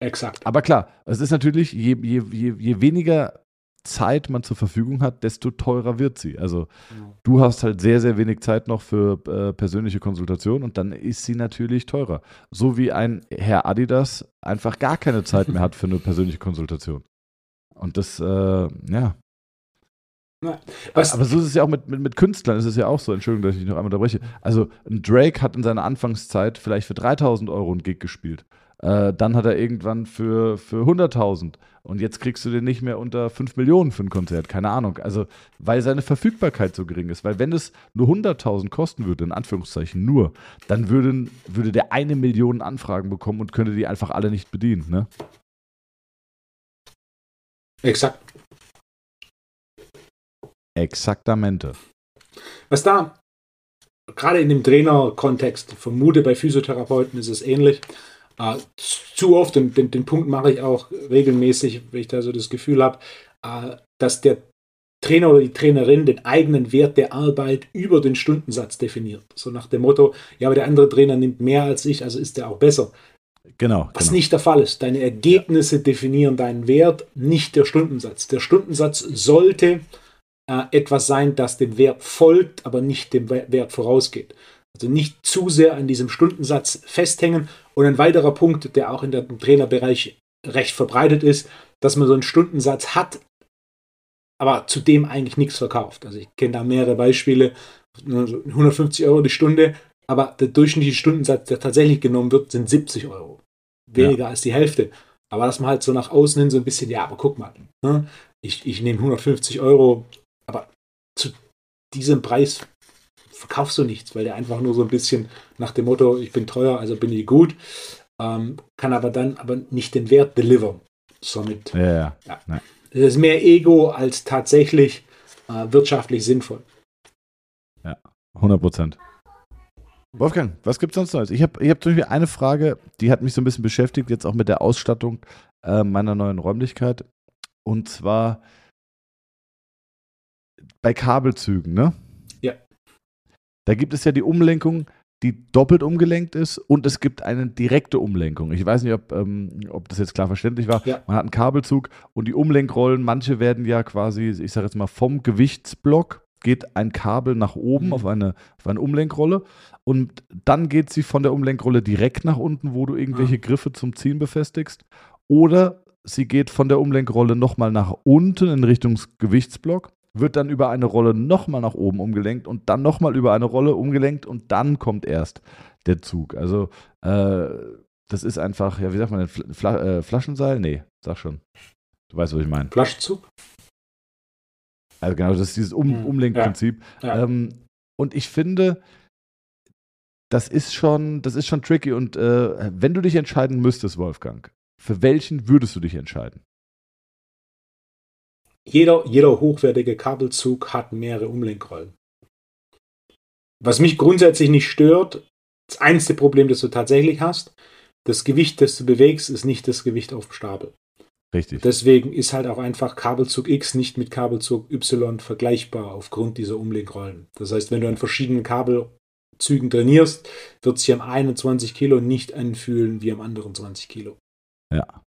Exakt. Aber klar, es ist natürlich, je, je, je, je weniger Zeit man zur Verfügung hat, desto teurer wird sie. Also ja. du hast halt sehr, sehr wenig Zeit noch für äh, persönliche Konsultation und dann ist sie natürlich teurer. So wie ein Herr Adidas einfach gar keine Zeit mehr hat für eine persönliche Konsultation. Und das, äh, ja. Na, Aber so ist es ja auch mit, mit, mit Künstlern, ist es ja auch so, Entschuldigung, dass ich noch einmal unterbreche. Also ein Drake hat in seiner Anfangszeit vielleicht für 3000 Euro einen Gig gespielt. Äh, dann hat er irgendwann für, für 100.000 und jetzt kriegst du den nicht mehr unter 5 Millionen für ein Konzert, keine Ahnung. Also, weil seine Verfügbarkeit so gering ist. Weil wenn es nur 100.000 kosten würde, in Anführungszeichen nur, dann würden, würde der eine Million Anfragen bekommen und könnte die einfach alle nicht bedienen, ne? Exakt. Exaktamente. Was da gerade in dem Trainerkontext vermute, bei Physiotherapeuten ist es ähnlich. Uh, zu oft, und den, den, Punkt mache ich auch regelmäßig, wenn ich da so das Gefühl habe, uh, dass der Trainer oder die Trainerin den eigenen Wert der Arbeit über den Stundensatz definiert. So nach dem Motto, ja, aber der andere Trainer nimmt mehr als ich, also ist der auch besser. Genau. Was genau. nicht der Fall ist. Deine Ergebnisse ja. definieren deinen Wert, nicht der Stundensatz. Der Stundensatz sollte äh, etwas sein, das dem Wert folgt, aber nicht dem Wert vorausgeht. Also nicht zu sehr an diesem Stundensatz festhängen. Und ein weiterer Punkt, der auch in dem Trainerbereich recht verbreitet ist, dass man so einen Stundensatz hat, aber zudem eigentlich nichts verkauft. Also ich kenne da mehrere Beispiele, 150 Euro die Stunde, aber der durchschnittliche Stundensatz, der tatsächlich genommen wird, sind 70 Euro. Weniger ja. als die Hälfte. Aber dass man halt so nach außen hin so ein bisschen, ja, aber guck mal, ne? ich, ich nehme 150 Euro, aber zu diesem Preis verkaufst du nichts, weil der einfach nur so ein bisschen nach dem Motto, ich bin teuer, also bin ich gut, ähm, kann aber dann aber nicht den Wert delivern. Somit. Ja, ja. ja. ja. Das ist mehr Ego als tatsächlich äh, wirtschaftlich sinnvoll. Ja, 100 Prozent. Wolfgang, was gibt es sonst Neues? Ich habe ich hab zum Beispiel eine Frage, die hat mich so ein bisschen beschäftigt, jetzt auch mit der Ausstattung äh, meiner neuen Räumlichkeit. Und zwar bei Kabelzügen, ne? Da gibt es ja die Umlenkung, die doppelt umgelenkt ist und es gibt eine direkte Umlenkung. Ich weiß nicht, ob, ähm, ob das jetzt klar verständlich war. Ja. Man hat einen Kabelzug und die Umlenkrollen, manche werden ja quasi, ich sage jetzt mal, vom Gewichtsblock geht ein Kabel nach oben mhm. auf, eine, auf eine Umlenkrolle und dann geht sie von der Umlenkrolle direkt nach unten, wo du irgendwelche ja. Griffe zum Ziehen befestigst. Oder sie geht von der Umlenkrolle nochmal nach unten in Richtung Gewichtsblock wird dann über eine Rolle nochmal nach oben umgelenkt und dann nochmal über eine Rolle umgelenkt und dann kommt erst der Zug. Also äh, das ist einfach, ja, wie sagt man denn, Fla äh, Flaschenseil? Nee, sag schon. Du weißt, was ich meine. Flaschenzug? Also genau, das ist dieses um hm, Umlenkprinzip. Ja. Ja. Ähm, und ich finde, das ist schon, das ist schon tricky. Und äh, wenn du dich entscheiden müsstest, Wolfgang, für welchen würdest du dich entscheiden? Jeder, jeder hochwertige Kabelzug hat mehrere Umlenkrollen. Was mich grundsätzlich nicht stört, das einzige Problem, das du tatsächlich hast, das Gewicht, das du bewegst, ist nicht das Gewicht auf dem Stapel. Richtig. Deswegen ist halt auch einfach Kabelzug X nicht mit Kabelzug Y vergleichbar aufgrund dieser Umlenkrollen. Das heißt, wenn du an verschiedenen Kabelzügen trainierst, wird sich am einen 20 Kilo nicht anfühlen wie am anderen 20 Kilo. Ja,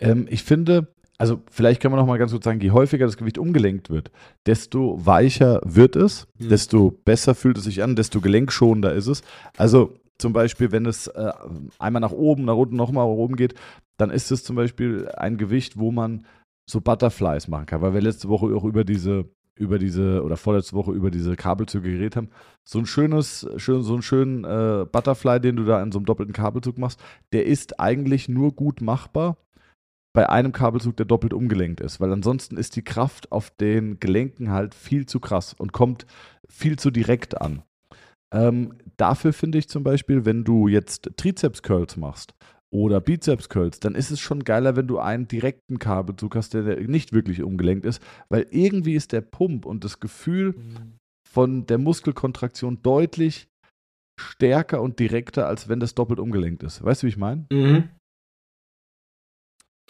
Ähm, ich finde, also vielleicht kann man noch mal ganz kurz sagen, je häufiger das Gewicht umgelenkt wird, desto weicher wird es, mhm. desto besser fühlt es sich an, desto gelenkschonender ist es. Also zum Beispiel, wenn es äh, einmal nach oben, nach unten, nochmal nach oben geht, dann ist es zum Beispiel ein Gewicht, wo man so Butterflies machen kann, weil wir letzte Woche auch über diese über diese oder vorletzte Woche über diese Kabelzüge geredet haben. So ein schönes, schön, so einen schönen äh, Butterfly, den du da in so einem doppelten Kabelzug machst, der ist eigentlich nur gut machbar bei einem Kabelzug, der doppelt umgelenkt ist, weil ansonsten ist die Kraft auf den Gelenken halt viel zu krass und kommt viel zu direkt an. Ähm, dafür finde ich zum Beispiel, wenn du jetzt Trizeps-Curls machst oder Bizeps-Curls, dann ist es schon geiler, wenn du einen direkten Kabelzug hast, der nicht wirklich umgelenkt ist, weil irgendwie ist der Pump und das Gefühl mhm. von der Muskelkontraktion deutlich stärker und direkter, als wenn das doppelt umgelenkt ist. Weißt du, wie ich meine? Mhm.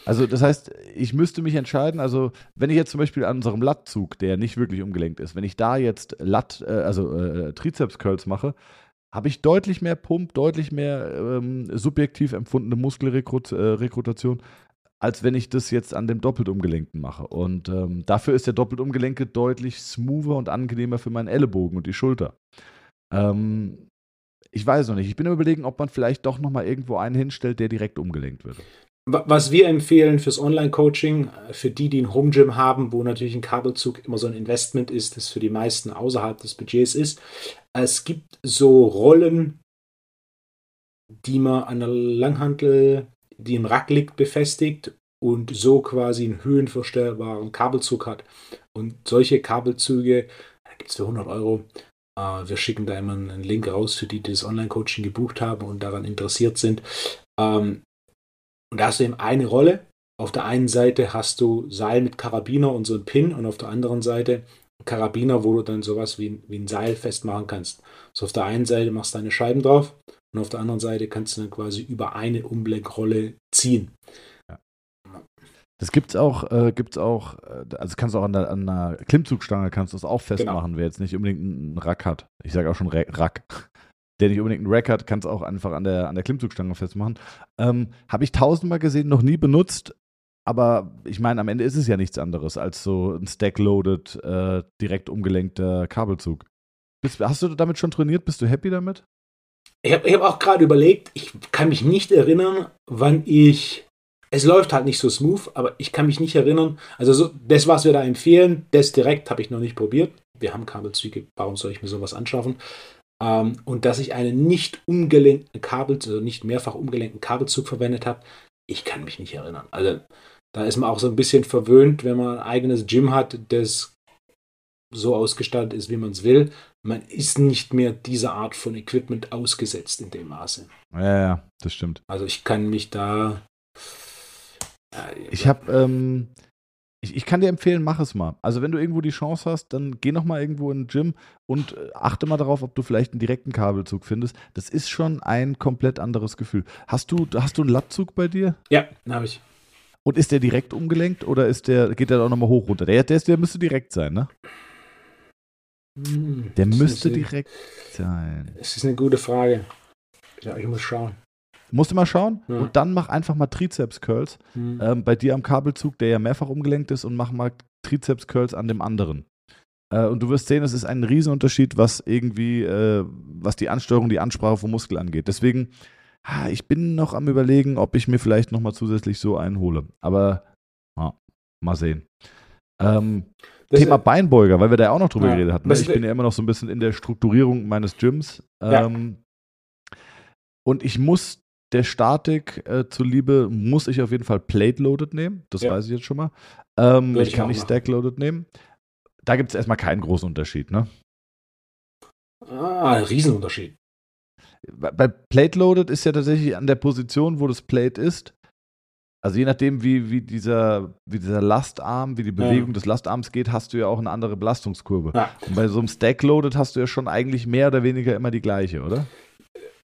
Also das heißt, ich müsste mich entscheiden, also wenn ich jetzt zum Beispiel an unserem Lattzug, der nicht wirklich umgelenkt ist, wenn ich da jetzt Latt, äh, also äh, Trizeps-Curls mache, habe ich deutlich mehr Pump, deutlich mehr ähm, subjektiv empfundene Muskelrekrutation, äh, als wenn ich das jetzt an dem doppelt umgelenkten mache. Und ähm, dafür ist der doppelt umgelenke deutlich smoother und angenehmer für meinen Ellenbogen und die Schulter. Ähm, ich weiß noch nicht. Ich bin überlegen, ob man vielleicht doch noch mal irgendwo einen hinstellt, der direkt umgelenkt wird. Was wir empfehlen fürs Online-Coaching, äh, für die, die ein Home Gym haben, wo natürlich ein Kabelzug immer so ein Investment ist, das für die meisten außerhalb des Budgets ist. Es gibt so Rollen, die man an der Langhantel, die im Rack liegt, befestigt und so quasi einen höhenverstellbaren Kabelzug hat. Und solche Kabelzüge gibt es für 100 Euro. Äh, wir schicken da immer einen Link raus für die, die das Online-Coaching gebucht haben und daran interessiert sind. Ähm, und da hast du eben eine Rolle. Auf der einen Seite hast du Seil mit Karabiner und so ein Pin und auf der anderen Seite Karabiner, wo du dann sowas wie, wie ein Seil festmachen kannst. So auf der einen Seite machst du deine Scheiben drauf und auf der anderen Seite kannst du dann quasi über eine Umlenkrolle ziehen. Das gibt's auch, äh, gibt's auch, äh, also kannst du auch an, der, an einer Klimmzugstange kannst du das auch festmachen, genau. wer jetzt nicht unbedingt einen Rack hat. Ich sage auch schon Rack der nicht unbedingt einen Rack hat, kann es auch einfach an der, an der Klimmzugstange festmachen. Ähm, Habe ich tausendmal gesehen, noch nie benutzt. Aber ich meine, am Ende ist es ja nichts anderes als so ein Stack-loaded, äh, direkt umgelenkter Kabelzug. Bist, hast du damit schon trainiert? Bist du happy damit? Ich habe hab auch gerade überlegt, ich kann mich nicht erinnern, wann ich. Es läuft halt nicht so smooth, aber ich kann mich nicht erinnern. Also, so, das, was wir da empfehlen, das direkt habe ich noch nicht probiert. Wir haben Kabelzüge, warum soll ich mir sowas anschaffen? Ähm, und dass ich einen nicht umgelenkten Kabel, also nicht mehrfach umgelenkten Kabelzug verwendet habe, ich kann mich nicht erinnern. Also da ist man auch so ein bisschen verwöhnt, wenn man ein eigenes Gym hat, das so ausgestattet ist, wie man es will. Man ist nicht mehr dieser Art von Equipment ausgesetzt in dem Maße. Ja, ja, das stimmt. Also ich kann mich da. Äh, ich habe ähm, ich, ich, kann dir empfehlen, mach es mal. Also wenn du irgendwo die Chance hast, dann geh noch mal irgendwo in den Gym und äh, achte mal darauf, ob du vielleicht einen direkten Kabelzug findest. Das ist schon ein komplett anderes Gefühl. Hast du, hast du einen Lattzug bei dir? Ja, habe ich. Und ist der direkt umgelenkt oder ist der, geht der auch nochmal hoch runter? Der, der, ist, der müsste direkt sein, ne? Hm, der müsste direkt sein. Das ist eine gute Frage. Ja, ich muss schauen. Musst du mal schauen ja. und dann mach einfach mal Trizeps-Curls mhm. ähm, bei dir am Kabelzug, der ja mehrfach umgelenkt ist, und mach mal Trizeps-Curls an dem anderen. Äh, und du wirst sehen, es ist ein Riesenunterschied, was irgendwie, äh, was die Ansteuerung, die Ansprache vom Muskel angeht. Deswegen, ah, ich bin noch am überlegen, ob ich mir vielleicht nochmal zusätzlich so einen hole. Aber ah, mal sehen. Ähm, Thema Beinbeuger, weil wir da ja auch noch drüber ja. geredet hatten. Ne? Ich bin ja immer noch so ein bisschen in der Strukturierung meines Gyms. Ähm, ja. Und ich muss der Statik äh, zuliebe muss ich auf jeden Fall Plate-Loaded nehmen. Das ja. weiß ich jetzt schon mal. Ähm, ich, kann nicht Stack-Loaded nehmen. Da gibt es erstmal keinen großen Unterschied, ne? Ah, ein Riesenunterschied. Bei Plate-Loaded ist ja tatsächlich an der Position, wo das Plate ist. Also je nachdem, wie, wie, dieser, wie dieser Lastarm, wie die Bewegung ja. des Lastarms geht, hast du ja auch eine andere Belastungskurve. Ja. Und bei so einem Stack-Loaded hast du ja schon eigentlich mehr oder weniger immer die gleiche, oder?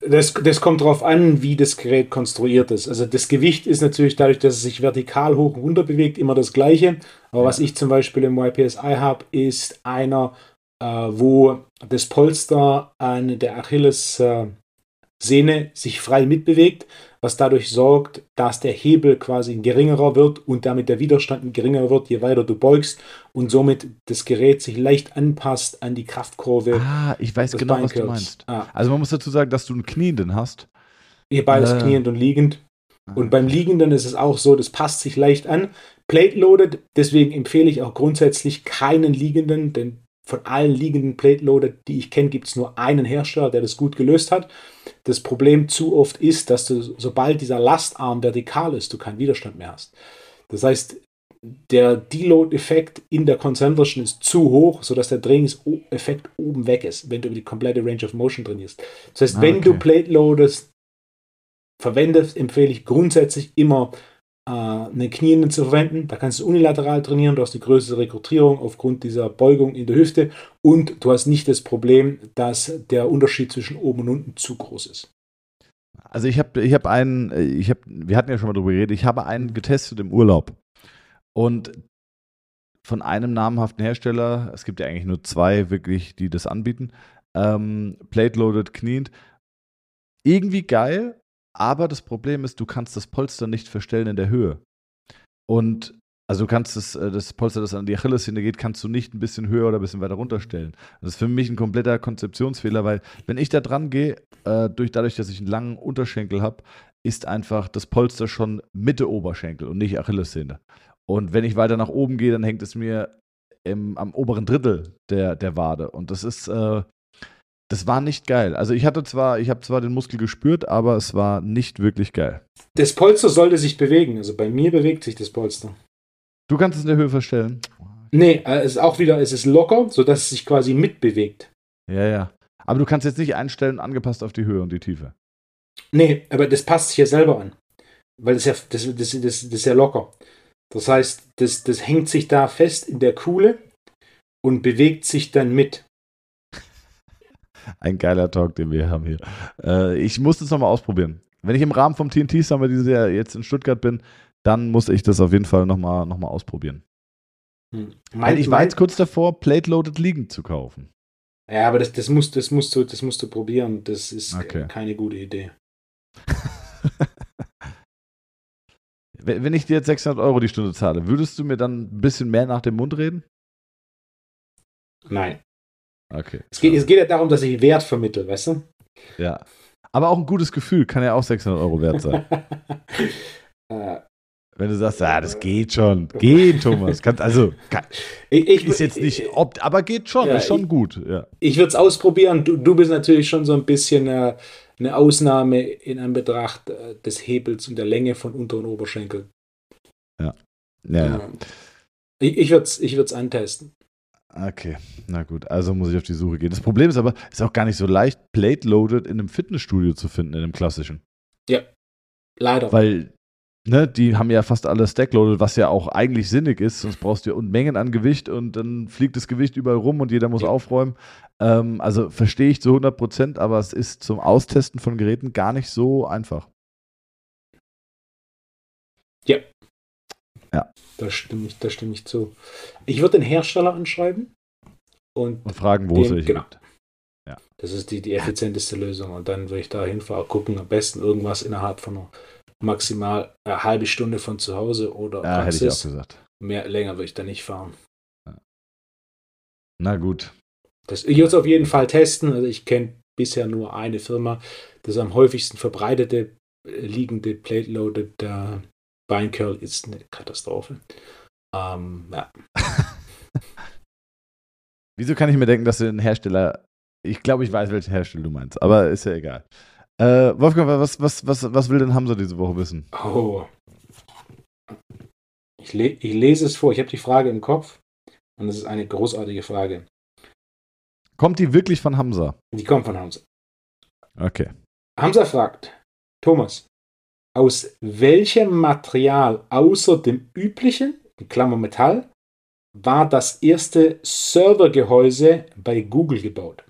Das, das kommt darauf an, wie das Gerät konstruiert ist. Also das Gewicht ist natürlich dadurch, dass es sich vertikal hoch und runter bewegt, immer das gleiche. Aber ja. was ich zum Beispiel im YPSI habe, ist einer, äh, wo das Polster an der Achilles äh, Sehne sich frei mitbewegt, was dadurch sorgt, dass der Hebel quasi ein geringerer wird und damit der Widerstand ein geringerer wird, je weiter du beugst und somit das Gerät sich leicht anpasst an die Kraftkurve. Ah, ich weiß genau, was du meinst. Ah, Also man muss dazu sagen, dass du einen Knienden hast. hier beides Äh. kniend und liegend. Ah. Und beim Liegenden ist es auch so, das passt sich leicht an. Plate Loaded, deswegen empfehle ich auch grundsätzlich keinen Liegenden, denn von allen liegenden Plate Loaded, die ich kenne, gibt es nur einen Hersteller, der das gut gelöst hat. Das Problem zu oft ist, dass du, sobald dieser Lastarm vertikal ist, du keinen Widerstand mehr hast. Das heißt, der Deload-Effekt in der Concentration ist zu hoch, sodass der Drehungseffekt oben weg ist, wenn du über die komplette Range of Motion trainierst. Das heißt, Ah, wenn du okay. Plate loadest, verwendest, empfehle ich grundsätzlich immer äh, einen Knienden zu verwenden. Da kannst du unilateral trainieren, du hast die größere Rekrutierung aufgrund dieser Beugung in der Hüfte und du hast nicht das Problem, dass der Unterschied zwischen oben und unten zu groß ist. Also ich habe ich hab einen, ich hab, wir hatten ja schon mal drüber geredet, ich habe einen getestet im Urlaub. Und von einem namhaften Hersteller, es gibt ja eigentlich nur zwei wirklich, die das anbieten, ähm, Plate Loaded Kniend. Irgendwie geil, aber das Problem ist, du kannst das Polster nicht verstellen in der Höhe. Und also du kannst das, äh, das Polster, das an die Achillessehne geht, kannst du nicht ein bisschen höher oder ein bisschen weiter runterstellen. Das ist für mich ein kompletter Konzeptionsfehler, weil wenn ich da dran gehe, äh, durch, dadurch, dass ich einen langen Unterschenkel habe, ist einfach das Polster schon Mitte Oberschenkel und nicht Achillessehne. Und wenn ich weiter nach oben gehe, dann hängt es mir im, am oberen Drittel der, der Wade. Und das ist, äh, das war nicht geil. Also ich hatte zwar, ich habe zwar den Muskel gespürt, aber es war nicht wirklich geil. Das Polster sollte sich bewegen. Also bei mir bewegt sich das Polster. Du kannst es in der Höhe verstellen. Nee, äh, es ist auch wieder, es ist locker, sodass es sich quasi mitbewegt. Ja, ja. Aber du kannst jetzt nicht einstellen, angepasst auf die Höhe und die Tiefe. Nee, aber das passt sich ja selber an. Weil das ja, das, das, das, das ist ja locker. Das heißt, das, das hängt sich da fest in der Kuhle und bewegt sich dann mit. Ein geiler Talk, den wir haben hier. Äh, ich muss das nochmal ausprobieren. Wenn ich im Rahmen vom TNT Summer dieses Jahr jetzt in Stuttgart bin, dann muss ich das auf jeden Fall nochmal noch mal ausprobieren. Hm. Weil ich war jetzt kurz davor, Plate Loaded liegend zu kaufen. ja, aber das, das, musst, das, musst du, das musst du probieren. Das ist Okay. keine gute Idee. Wenn wenn ich dir jetzt 600 Euro die Stunde zahle, würdest du mir dann ein bisschen mehr nach dem Mund reden? Nein. Okay. Es geht, es geht ja darum, dass ich Wert vermittle, weißt du? Ja. Aber auch ein gutes Gefühl kann ja auch 600 Euro wert sein. Äh, Wenn du sagst, ja, das geht schon. Geht, Thomas. Kann, also, kann, ich ich, ist jetzt nicht, ob, aber geht schon, Ja, ist schon ich- gut. Ja. ich würde es ausprobieren. Du, du bist natürlich schon so ein bisschen äh, eine Ausnahme in Anbetracht äh, des Hebels und der Länge von Unter- und Oberschenkel. Ja, ja. Äh, Ich, ich würde es ich würd's antesten. Okay, na gut, also muss ich auf die Suche gehen. Das Problem ist aber, ist auch gar nicht so leicht, Plate-Loaded in einem Fitnessstudio zu finden, in einem klassischen. Leider. Weil, ne, die haben ja fast alle Stack-Loaded, was ja auch eigentlich sinnig ist, sonst brauchst du ja Unmengen an Gewicht und dann fliegt das Gewicht überall rum und jeder muss Ja. aufräumen. Ähm, also verstehe ich zu 100 Prozent, aber es ist zum Austesten von Geräten gar nicht so einfach. Da stimme ich, da stimme ich zu. Ich würde den Hersteller anschreiben und Und fragen, wo Den- es genau. gibt. das ist die, die effizienteste Lösung. Und dann würde ich da hinfahren, gucken, am besten irgendwas innerhalb von einer maximal eine halbe Stunde von zu Hause oder Ja, hätte ich auch Praxis. gesagt. Mehr länger würde ich da nicht fahren. Na gut. Das, ich würde es auf jeden Fall testen. Also ich kenne bisher nur eine Firma, das am häufigsten verbreitete äh, liegende Plate-Loaded äh, Beincurl ist eine Katastrophe. Ähm, ja. Wieso kann ich mir denken, dass du den Hersteller. Ich glaube, ich weiß, welchen Hersteller du meinst, aber ist ja egal. Äh, Wolfgang, was, was, was, was will denn Hamza diese Woche wissen? Oh. Ich, le ich lese es vor. Ich habe die Frage im Kopf und es ist eine großartige Frage. Kommt die wirklich von Hamza? Die kommt von Hamza. Okay. Hamza fragt, Thomas, aus welchem Material außer dem üblichen, in Klammer Metall, war das erste Servergehäuse bei Google gebaut?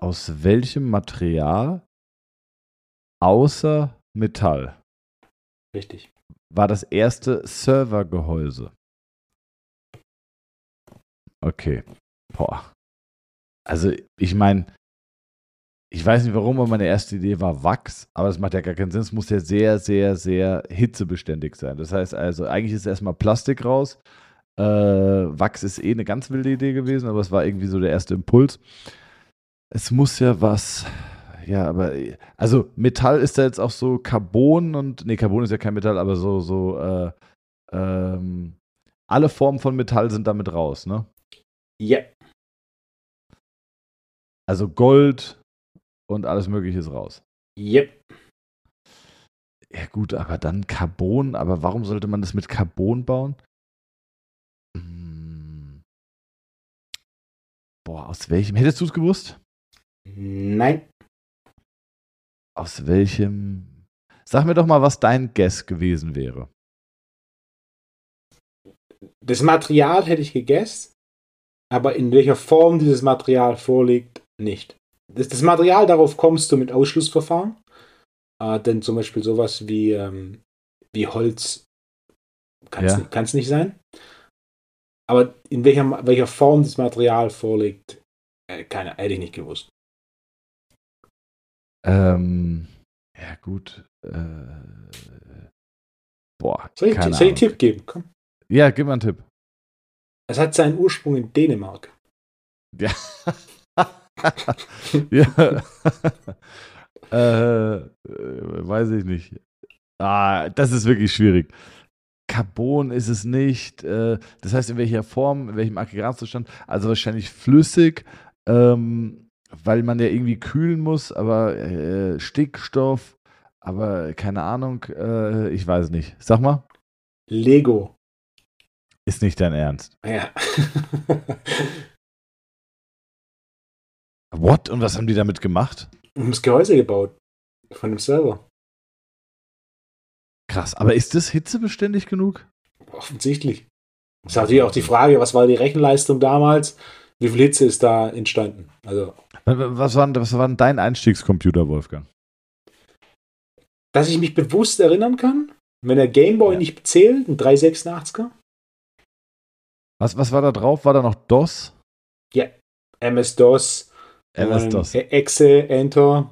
Aus welchem Material außer Metall Richtig. war das erste Servergehäuse? Okay. Boah. Also, ich meine, ich weiß nicht warum, aber meine erste Idee war Wachs, aber das macht ja gar keinen Sinn. Es muss ja sehr, sehr, sehr hitzebeständig sein. Das heißt also, eigentlich ist erstmal Plastik raus. Äh, Wachs ist eh eine ganz wilde Idee gewesen, aber es war irgendwie so der erste Impuls. Es muss ja was, ja, aber, also Metall ist ja jetzt auch so Carbon und, nee, Carbon ist ja kein Metall, aber so, so, äh, ähm, alle Formen von Metall sind damit raus, ne? Ja. Also Gold und alles Mögliche ist raus. Yep. Ja, gut, aber dann Carbon, aber warum sollte man das mit Carbon bauen? Hm. Boah, aus welchem? Hättest du es gewusst? Nein. Aus welchem? Sag mir doch mal, was dein Guess gewesen wäre. Das Material hätte ich gegessen, aber in welcher Form dieses Material vorliegt, nicht. Das, das Material, darauf kommst du mit Ausschlussverfahren. Äh, denn zum Beispiel sowas wie, ähm, wie Holz kann es Ja. nicht, sein. Aber in welcher, welcher Form das Material vorliegt, äh, keine, hätte ich nicht gewusst. Ähm, ja, gut. Äh, boah, Soll ich, soll ich einen. Tipp geben? Komm. Ja, gib mal einen Tipp. Es hat seinen Ursprung in Dänemark. Ja. ja. äh, weiß ich nicht. Ah, das ist wirklich schwierig. Carbon ist es nicht. Äh, das heißt, in welcher Form, in welchem Aggregatzustand? Also wahrscheinlich flüssig, ähm, weil man ja irgendwie kühlen muss, aber äh, Stickstoff, aber keine Ahnung, äh, ich weiß nicht. Sag mal, Lego. ist nicht dein Ernst. Ja. What? Und was haben die damit gemacht? Ums Gehäuse gebaut. Von dem Server. Krass, aber ist das hitzebeständig genug? Offensichtlich. Das ist natürlich auch die Frage, was war die Rechenleistung damals? Wie viel Hitze ist da entstanden? Also, Was war, denn- was war denn dein Einstiegscomputer, Wolfgang? dass ich mich bewusst erinnern kann, wenn der Gameboy Ja. nicht zählt, ein 386er, Was, was war da drauf? War da noch DOS? MS-DOS, MS-DOS. äh, Exe, Enter,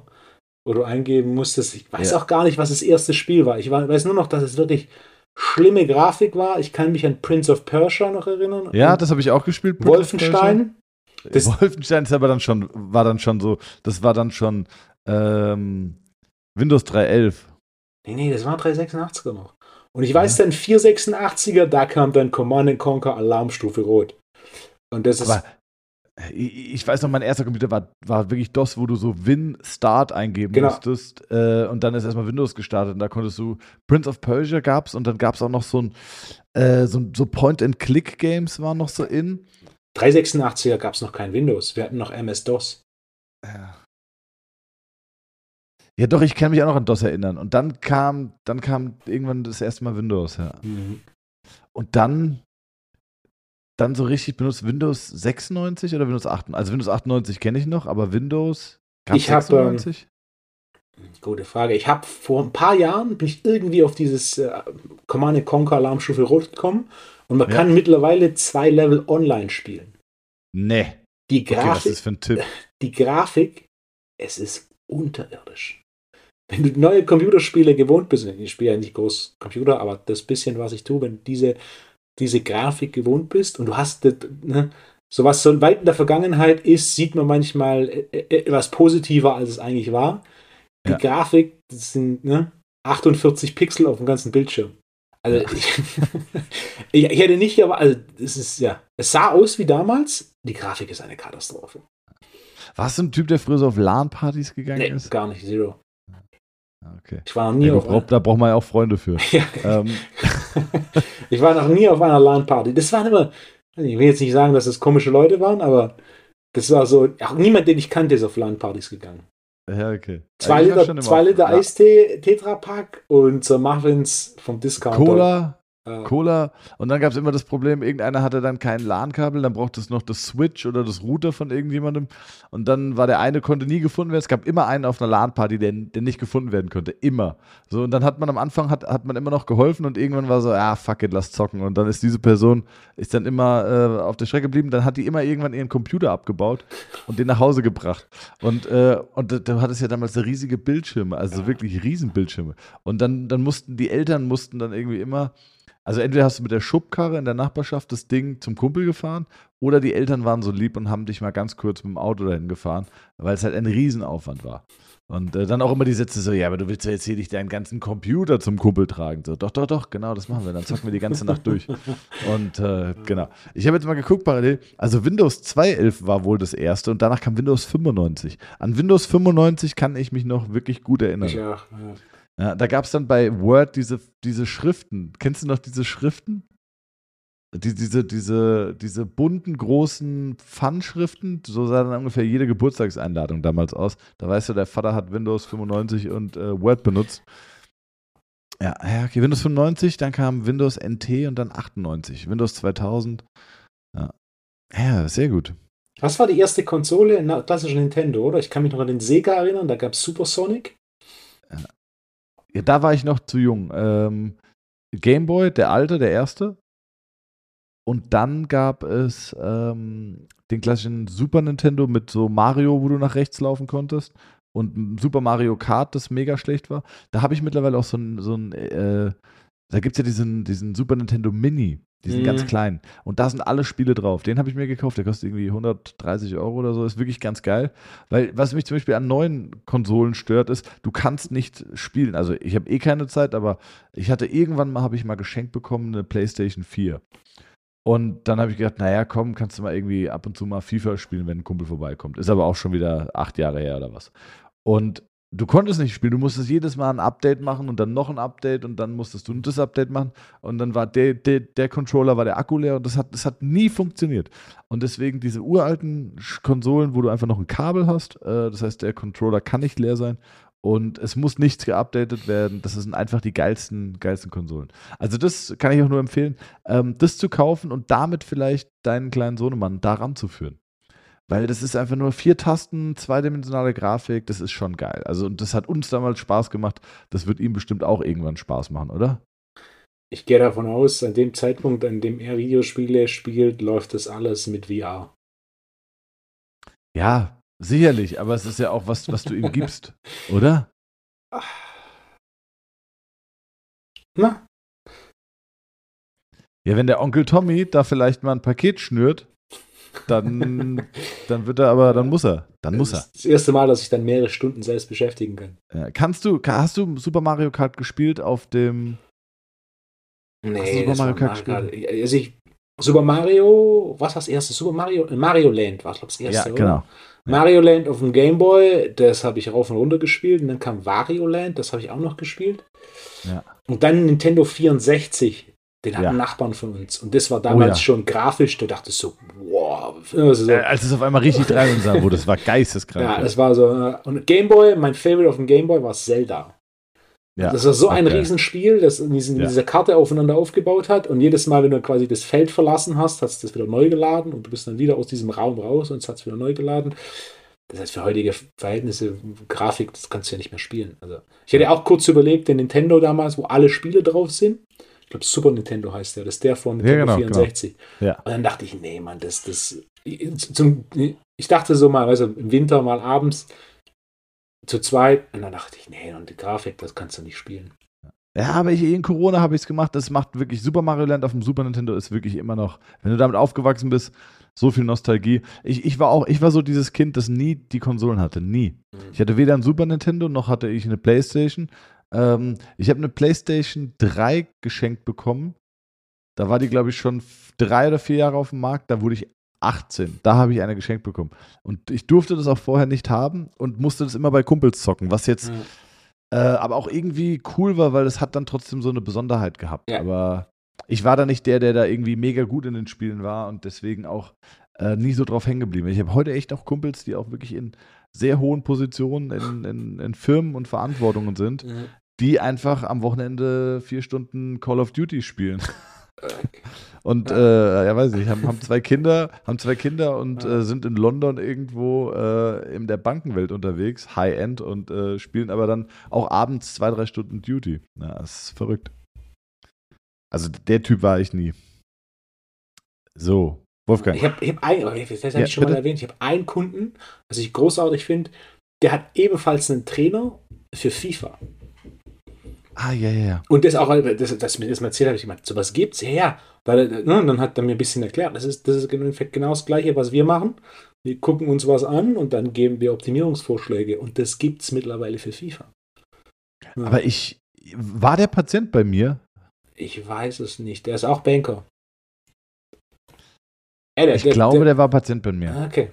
wo du eingeben musstest. Ich weiß Ja. auch gar nicht, was das erste Spiel war. Ich weiß nur noch, dass es wirklich schlimme Grafik war. Ich kann mich an Prince of Persia noch erinnern. Ja, Und das habe ich auch gespielt. Wolfenstein. das- Wolfenstein ist aber dann schon, war dann schon so, das war dann schon ähm, Windows 3.11. Nee, nee, das war 386er noch. Und ich weiß dann 486er, da kam dann Command Conquer Alarmstufe Rot. Und das ist Aber äh, ich, weiß noch, mein erster Computer war, war wirklich DOS, wo du so Win Start eingeben Genau. musstest. Äh, und dann ist erstmal Windows gestartet und da konntest du Prince of Persia gab's und dann gab es auch noch so ein äh, so, so Point-and-Click-Games waren noch so in. 386er gab es noch kein Windows. Wir hatten noch MS-DOS. Ja. Ja, doch, ich kann mich auch noch an DOS erinnern. Und dann kam, dann kam irgendwann das erste Mal Windows, ja. Und dann, dann so richtig benutzt Windows 96 oder Windows 98? Also Windows 98 kenne ich noch, aber Windows Ich hab, 96? Gute Frage. Ich habe vor ein paar Jahren bin ich irgendwie auf dieses äh, Command Conquer Alarmstufe Rot gekommen und man Ja. kann mittlerweile zwei Level online spielen. nee. Die Okay, was Grafik, ist für ein Tipp? die Grafik, es ist unterirdisch. Wenn du neue Computerspiele gewohnt bist, ich spiele ja nicht groß Computer, aber das bisschen, was ich tue, wenn diese, diese Grafik gewohnt bist und du hast das, ne, sowas so weit in der Vergangenheit ist, sieht man manchmal äh, äh, etwas positiver, als es eigentlich war. Die Ja. Grafik, das sind ne, 48 Pixel auf dem ganzen Bildschirm. Also ich, ich, hätte nicht, aber also es ist ja, es sah aus wie damals. Die Grafik ist eine Katastrophe. Warst du ein Typ, der früher so auf LAN-Partys gegangen Nee, ist? gar nicht, zero. Ah, Okay. Ich war noch nie Ja, auf da, braucht, da braucht man ja auch Freunde für. Ja. ähm, ich war noch nie auf einer LAN-Party. Das waren immer, ich will jetzt nicht sagen, dass das komische Leute waren, aber das war so, auch niemand, den ich kannte, ist auf LAN-Partys gegangen. ja, okay. Zwei Ja, ich war Liter, zwei Liter ja. Eistee, Tetrapack und so Muffins vom Discounter. Cola, Cola. Und dann gab es immer das Problem, irgendeiner hatte dann kein LAN-Kabel, dann brauchte es noch das Switch oder das Router von irgendjemandem. Und dann war der eine, konnte nie gefunden werden. Es gab immer einen auf einer LAN-Party, der, der nicht gefunden werden konnte. Immer. So, und dann hat man am Anfang hat, hat man immer noch geholfen und irgendwann war so, ja, ah, fuck it, lass zocken. Und dann ist diese Person, ist dann immer äh, auf der Strecke geblieben. Dann hat die immer irgendwann ihren Computer abgebaut und den nach Hause gebracht. Und, äh, und du hattest ja damals riesige Bildschirme, also ja. wirklich Riesenbildschirme. Und dann, dann mussten die Eltern mussten dann irgendwie immer also entweder hast du mit der Schubkarre in der Nachbarschaft das Ding zum Kumpel gefahren oder die Eltern waren so lieb und haben dich mal ganz kurz mit dem Auto dahin gefahren, weil es halt ein Riesenaufwand war. Und äh, dann auch immer die Sätze so, ja, aber du willst ja jetzt hier nicht deinen ganzen Computer zum Kumpel tragen. So, doch, doch, doch, genau, das machen wir. Dann zocken wir die ganze Nacht durch. Und äh, genau. Ich habe jetzt mal geguckt parallel. Also Windows 2.11 war wohl das erste und danach kam Windows 95. An Windows 95 kann ich mich noch wirklich gut erinnern. Ich auch, ja. Ja, da gab es dann bei Word diese, diese Schriften. Kennst du noch diese Schriften? Die, diese, diese, diese bunten, großen Fun-Schriften, so sah dann ungefähr jede Geburtstagseinladung damals aus. Da weißt du, der Vater hat Windows 95 und äh, Word benutzt. Ja, ja, okay, Windows 95, dann kam Windows NT und dann 98, Windows 2000. Ja, ja sehr gut. Was war die erste Konsole in klassischen Nintendo, oder? Ich kann mich noch an den Sega erinnern, da gab es Supersonic. Ja. Ja, da war ich noch zu jung. Ähm, Gameboy, der alte, der erste. Und dann gab es ähm, den klassischen Super Nintendo mit so Mario, wo du nach rechts laufen konntest. Und Super Mario Kart, das mega schlecht war. Da habe ich mittlerweile auch so ein, so ein äh, da gibt es ja diesen, diesen Super Nintendo Mini. Die sind mhm. ganz klein. Und da sind alle Spiele drauf. Den habe ich mir gekauft. Der kostet irgendwie 130 Euro oder so. Ist wirklich ganz geil. Weil, was mich zum Beispiel an neuen Konsolen stört, ist, du kannst nicht spielen. Also, ich habe eh keine Zeit, aber ich hatte irgendwann mal, habe ich mal geschenkt bekommen, eine PlayStation 4. Und dann habe ich gedacht, naja, komm, kannst du mal irgendwie ab und zu mal FIFA spielen, wenn ein Kumpel vorbeikommt. Ist aber auch schon wieder acht Jahre her oder was. Und du konntest nicht spielen. Du musstest jedes Mal ein Update machen und dann noch ein Update und dann musstest du das Update machen und dann war der, der, der Controller, war der Akku leer und das hat, das hat nie funktioniert. Und deswegen diese uralten Konsolen, wo du einfach noch ein Kabel hast, äh, das heißt, der Controller kann nicht leer sein und es muss nichts geupdatet werden. Das sind einfach die geilsten, geilsten Konsolen. Also das kann ich auch nur empfehlen, ähm, das zu kaufen und damit vielleicht deinen kleinen Sohnemann daran zu führen. Weil das ist einfach nur vier Tasten, zweidimensionale Grafik, das ist schon geil. Also, und das hat uns damals Spaß gemacht. Das wird ihm bestimmt auch irgendwann Spaß machen, oder? Ich gehe davon aus, an dem Zeitpunkt, an dem er Videospiele spielt, läuft das alles mit VR. Ja, sicherlich, aber es ist ja auch was, was du ihm gibst, oder? Na? Ja, wenn der Onkel Tommy da vielleicht mal ein Paket schnürt, dann, dann wird er aber, dann muss er. Dann muss er. Das, das erste Mal, dass ich dann mehrere Stunden selbst beschäftigen kann. Kannst du, hast du Super Mario Kart gespielt auf dem. Nee, Super Mario Kart gespielt? Also ich, Super Mario, was war das erste? Super Mario, Mario Land war, glaube ich, das erste. Ja, genau. Mario Land auf dem Game Boy, das habe ich rauf und runter gespielt. Und dann kam Wario Land, das habe ich auch noch gespielt. Ja. Und dann Nintendo 64. Den hatten ja. Nachbarn von uns. Und das war damals oh, ja. schon grafisch. Du dachtest so, wow. Also so, äh, als es auf einmal richtig dran sah, wurde, das war geisteskrank. Ja, das war so. Äh, und Gameboy, mein Favorite auf dem Gameboy war Zelda. Ja, das war so ein okay. Riesenspiel, das diesen, ja. diese Karte aufeinander aufgebaut hat. Und jedes Mal, wenn du quasi das Feld verlassen hast, hast du das wieder neu geladen und du bist dann wieder aus diesem Raum raus und es hat es wieder neu geladen. Das heißt, für heutige Verhältnisse, Grafik, das kannst du ja nicht mehr spielen. Also, ich hätte auch kurz überlegt, den Nintendo damals, wo alle Spiele drauf sind ich glaube Super Nintendo heißt der, das ist der von Nintendo ja, genau, 64. Genau. Ja. Und dann dachte ich, nee, Mann, das, das, zum, ich dachte so mal, also im Winter mal abends zu zweit, und dann dachte ich, nee, und die Grafik, das kannst du nicht spielen. Ja, aber ich, in Corona habe ich es gemacht. Das macht wirklich Super Mario Land auf dem Super Nintendo ist wirklich immer noch, wenn du damit aufgewachsen bist, so viel Nostalgie. Ich, ich war auch, ich war so dieses Kind, das nie die Konsolen hatte. Nie. Mhm. Ich hatte weder ein Super Nintendo noch hatte ich eine Playstation. Ähm, ich habe eine PlayStation 3 geschenkt bekommen. Da war die, glaube ich, schon drei oder vier Jahre auf dem Markt. Da wurde ich 18. Da habe ich eine geschenkt bekommen. Und ich durfte das auch vorher nicht haben und musste das immer bei Kumpels zocken, was jetzt mhm. äh, aber auch irgendwie cool war, weil es hat dann trotzdem so eine Besonderheit gehabt. Ja. Aber ich war da nicht der, der da irgendwie mega gut in den Spielen war und deswegen auch äh, nie so drauf hängen geblieben. Ich habe heute echt auch Kumpels, die auch wirklich in sehr hohen Positionen in, in, in Firmen und Verantwortungen sind, mhm. die einfach am Wochenende vier Stunden Call of Duty spielen. Und äh, ja, weiß ich, haben, haben zwei Kinder, haben zwei Kinder und äh, sind in London irgendwo äh, in der Bankenwelt unterwegs, High-End und äh, spielen aber dann auch abends zwei, drei Stunden Duty. Ja, das ist verrückt. Also der Typ war ich nie. So, Wolfgang. Ich habe ich hab ein, oh, das Ja, schon mal bitte? erwähnt, ich habe einen Kunden, was ich großartig finde, der hat ebenfalls einen Trainer für FIFA. Ah, ja, ja, ja. Und das auch, das, das mir das mal erzählt habe, ich gemeint, sowas gibt's ja, ja. Weil, ne, und dann hat er mir ein bisschen erklärt, das ist, das ist im Endeffekt genau das Gleiche, was wir machen. Wir gucken uns was an und dann geben wir Optimierungsvorschläge. Und das gibt's mittlerweile für FIFA. Ja. Aber ich, war der Patient bei mir? ich weiß es nicht. Der ist auch Banker. Äh, der- Ich der- glaube, der, der war Patient bei mir. Ah, Okay.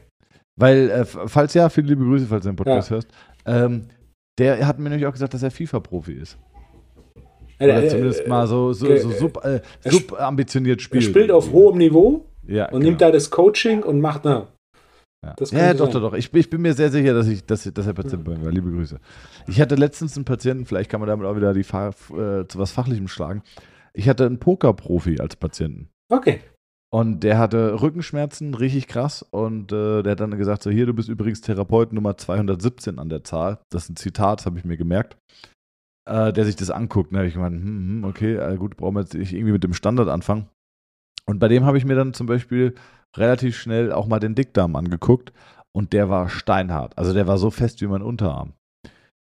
Weil, äh, falls ja, viele liebe Grüße, falls du den Podcast hörst. Ähm, der hat mir nämlich auch gesagt, dass er FIFA-Profi ist. Äh, Oder der- zumindest äh, mal so, so, so sub, äh, er subambitioniert Er spielt. spielt auf hohem Niveau ja, und genau. nimmt da das Coaching und macht, na, Ja, ja, doch, doch, doch. Ich, ich bin mir sehr sicher, dass, ich, dass, dass er Patient bei mir war. Liebe Grüße. Ich hatte letztens einen Patienten, vielleicht kann man damit auch wieder die Fa äh, zu was Fachlichem schlagen. Ich hatte einen Pokerprofi als Patienten. okay. Und der hatte Rückenschmerzen, richtig krass. Und äh, der hat dann gesagt: So, hier, du bist übrigens Therapeut Nummer 217 an der Zahl. Das ist ein Zitat, habe ich mir gemerkt. Äh, der sich das anguckt. Da habe ich gemeint: hm, hm, okay, äh, gut, brauchen wir jetzt nicht irgendwie mit dem Standard anfangen. Und bei dem habe ich mir dann zum Beispiel relativ schnell auch mal den Dickdarm angeguckt. Und der war steinhart. Also der war so fest wie mein Unterarm.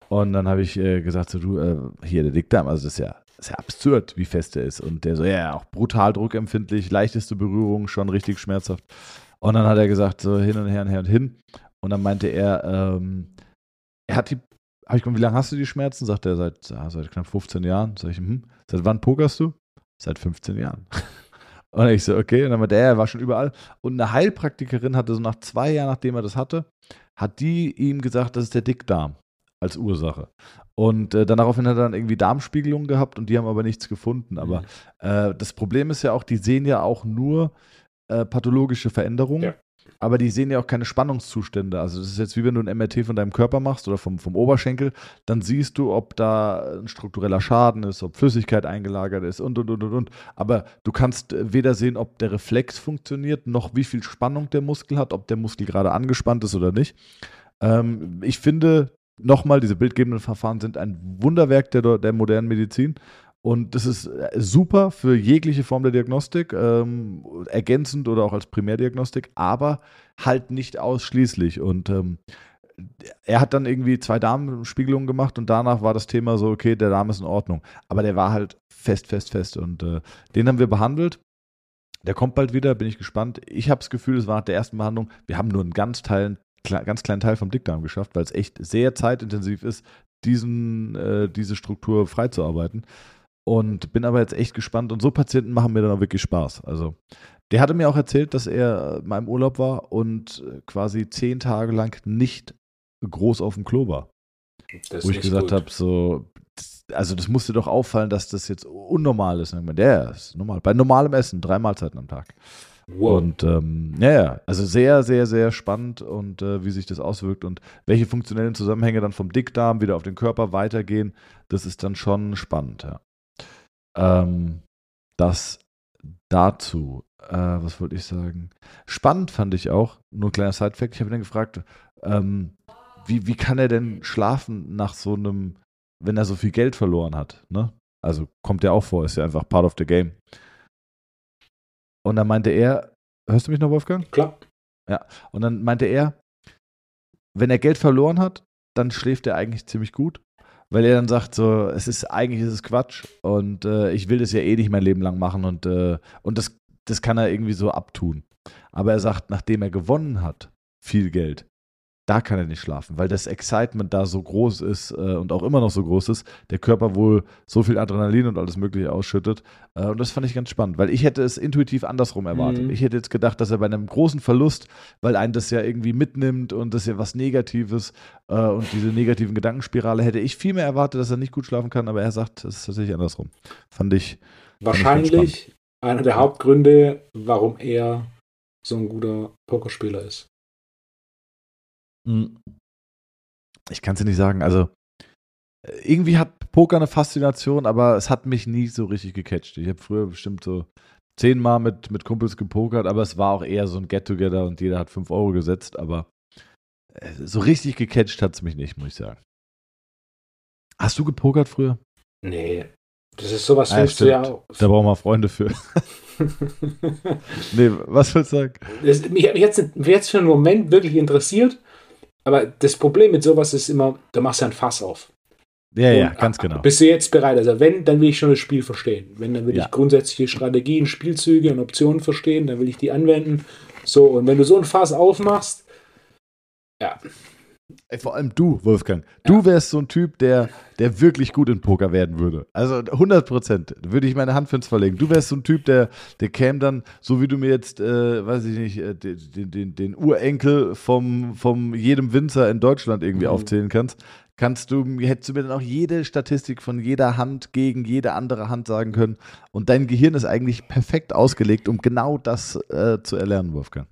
Und dann habe ich äh, gesagt: So, du, äh, hier, der Dickdarm, also das ist ja ist ja absurd, wie fest der ist. Und der so, ja, auch brutal druckempfindlich, leichteste Berührung, schon richtig schmerzhaft. Und dann hat er gesagt, so hin und her und her und hin. Und dann meinte er, ähm, er hat die, habe ich gefragt, wie lange hast du die Schmerzen? Sagt er, seit, ja, seit knapp 15 Jahren. Sag ich, hm, seit wann pokerst du? Seit 15 Jahren. Und ich so, okay. Und dann meinte er, er war schon überall. Und eine Heilpraktikerin hatte so nach zwei Jahren, nachdem er das hatte, hat die ihm gesagt, das ist der Dickdarm als Ursache. Und äh, dann daraufhin hat er dann irgendwie Darmspiegelungen gehabt und die haben aber nichts gefunden. Aber äh, das Problem ist ja auch, die sehen ja auch nur äh, pathologische Veränderungen. Ja. Aber die sehen ja auch keine Spannungszustände. Also das ist jetzt wie wenn du ein MRT von deinem Körper machst oder vom, vom Oberschenkel, dann siehst du, ob da ein struktureller Schaden ist, ob Flüssigkeit eingelagert ist und, und, und, und, und. Aber du kannst äh, weder sehen, ob der Reflex funktioniert, noch wie viel Spannung der Muskel hat, ob der Muskel gerade angespannt ist oder nicht. Ähm, ich finde, nochmal, diese bildgebenden Verfahren sind ein Wunderwerk der, der modernen Medizin. Und das ist äh, super für jegliche Form der Diagnostik, ähm, ergänzend oder auch als Primärdiagnostik, aber halt nicht ausschließlich. Und ähm, er hat dann irgendwie zwei Darmspiegelungen gemacht und danach war das Thema so, okay, der Darm ist in Ordnung. Aber der war halt fest, fest, fest. Und äh, den haben wir behandelt. Der kommt bald wieder, bin ich gespannt. Ich habe das Gefühl, es war nach der ersten Behandlung, wir haben nur einen ganz, Teil, ganz kleinen Teil vom Dickdarm geschafft, weil es echt sehr zeitintensiv ist, diesen, äh, diese Struktur freizuarbeiten. Und bin aber jetzt echt gespannt. Und so Patienten machen mir dann auch wirklich Spaß. Also, der hatte mir auch erzählt, dass er mal im Urlaub war und äh, quasi zehn Tage lang nicht groß auf dem Klo war. Das Wo ich gesagt habe, so, also das musste doch auffallen, dass das jetzt unnormal ist. Und ich meine, der ist normal. Bei normalem Essen, drei Mahlzeiten am Tag. Wow. Und ähm, ja, ja, also sehr, sehr, sehr spannend und äh, wie sich das auswirkt und welche funktionellen Zusammenhänge dann vom Dickdarm wieder auf den Körper weitergehen, das ist dann schon spannend, ja. Ähm, das dazu, äh, was wollte ich sagen? Spannend fand ich auch, nur ein kleiner Sidefact, ich habe ihn dann gefragt, ähm, wie, wie kann er denn schlafen nach so einem, wenn er so viel Geld verloren hat, ne? Also kommt ja auch vor, ist ja einfach part of the game. Und dann meinte er, hörst du mich noch, Wolfgang? Klar. Und dann meinte er, wenn er Geld verloren hat, dann schläft er eigentlich ziemlich gut, weil er dann sagt so, es ist eigentlich ist es Quatsch und äh, ich will das ja eh nicht mein Leben lang machen und äh, und das das kann er irgendwie so abtun. Aber er sagt, nachdem er gewonnen hat, viel Geld, da kann er nicht schlafen, weil das Excitement da so groß ist äh, und auch immer noch so groß ist, der Körper wohl so viel Adrenalin und alles Mögliche ausschüttet. Äh, und das fand ich ganz spannend, weil ich hätte es intuitiv andersrum erwartet. Mhm. Ich hätte jetzt gedacht, dass er bei einem großen Verlust, weil einen das ja irgendwie mitnimmt und das ja was Negatives äh, und diese negativen Gedankenspirale, hätte ich viel mehr erwartet, dass er nicht gut schlafen kann, aber er sagt, es ist tatsächlich andersrum. Fand ich, Wahrscheinlich einer der Hauptgründe, warum er so ein guter Pokerspieler ist. Hm. Ich kann es dir nicht sagen. Also, äh, irgendwie hat Poker eine Faszination, aber es hat mich nie so richtig gecatcht. Ich habe früher bestimmt so zehnmal mit, mit Kumpels gepokert, aber es war auch eher so ein Get-Together und jeder hat fünf Euro gesetzt, aber äh, so richtig gecatcht hat es mich nicht, muss ich sagen. Hast du gepokert früher? Nee. Das ist sowas, Ah, findest du ja auch. Da brauchen wir Freunde für. nee, was willst du sagen? Das, mich hat jetzt, jetzt für einen Moment wirklich interessiert, aber das Problem mit sowas ist immer, da machst du ein Fass auf. Ja, ja, Und, ganz ah, genau. Bist du jetzt bereit? Also wenn, dann will ich schon das Spiel verstehen. Wenn, dann will Ja. ich grundsätzliche Strategien, Spielzüge und Optionen verstehen, dann will ich die anwenden. So, und wenn du so ein Fass aufmachst, ja, vor allem du, Wolfgang. Du wärst so ein Typ, der, der wirklich gut in Poker werden würde. Also 100 Prozent würde ich meine Hand für ins Verlegen. Du wärst so ein Typ, der, der käme dann, so wie du mir jetzt, äh, weiß ich nicht, äh, den, den, den Urenkel vom, vom jedem Winzer in Deutschland irgendwie Mhm. aufzählen kannst. Kannst du, hättest du mir dann auch jede Statistik von jeder Hand gegen jede andere Hand sagen können. Und dein Gehirn ist eigentlich perfekt ausgelegt, um genau das äh, zu erlernen, Wolfgang.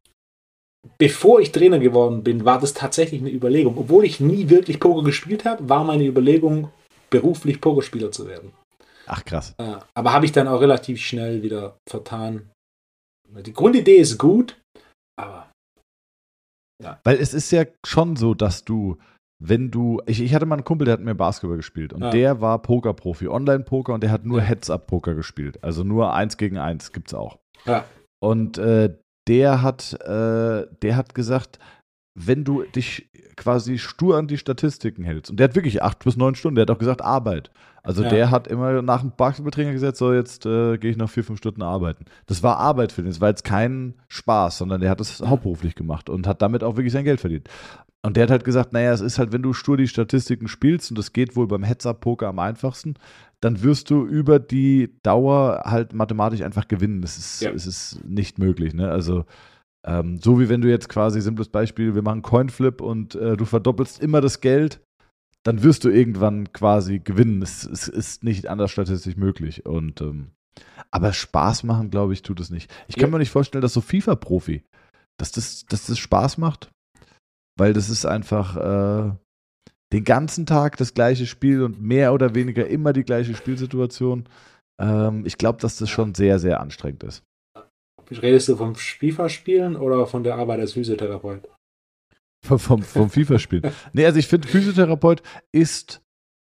Bevor ich Trainer geworden bin, war das tatsächlich eine Überlegung. Obwohl ich nie wirklich Poker gespielt habe, war meine Überlegung, beruflich Pokerspieler zu werden. Ach krass. Äh, aber habe ich dann auch relativ schnell wieder vertan. Die Grundidee ist gut, aber Weil es ist ja schon so, dass du, wenn du, ich, ich hatte mal einen Kumpel, der hat mir Basketball gespielt und Ja. der war Pokerprofi, Online-Poker und der hat nur Heads-Up-Poker gespielt. Also nur eins gegen eins gibt's auch. Ja. Und äh, der hat, äh, der hat gesagt, wenn du dich quasi stur an die Statistiken hältst, und der hat wirklich acht bis neun Stunden, der hat auch gesagt, Arbeit. Also Ja. der hat immer nach dem Basketballtrainer gesagt, so jetzt äh, gehe ich noch vier, fünf Stunden arbeiten. Das war Arbeit für den, das war jetzt kein Spaß, sondern der hat das hauptberuflich gemacht und hat damit auch wirklich sein Geld verdient. Und der hat halt gesagt, naja, es ist halt, wenn du stur die Statistiken spielst, und das geht wohl beim Heads-Up-Poker am einfachsten, dann wirst du über die Dauer halt mathematisch einfach gewinnen. Das ist, Ja. es ist nicht möglich. Ne? Also ähm, so wie wenn du jetzt quasi, simples Beispiel, wir machen Coinflip und äh, du verdoppelst immer das Geld, dann wirst du irgendwann quasi gewinnen. Es, es ist nicht anders statistisch möglich. Und ähm, aber Spaß machen, glaube ich, tut es nicht. Ich kann Ja. mir nicht vorstellen, dass so FIFA-Profi, dass das, dass das Spaß macht. Weil das ist einfach äh, den ganzen Tag das gleiche Spiel und mehr oder weniger immer die gleiche Spielsituation. Ähm, ich glaube, dass das schon sehr, sehr anstrengend ist. redest du vom FIFA-Spielen oder von der Arbeit als Physiotherapeut? Vom, vom, vom FIFA-Spiel. nee, also ich finde, Physiotherapeut ist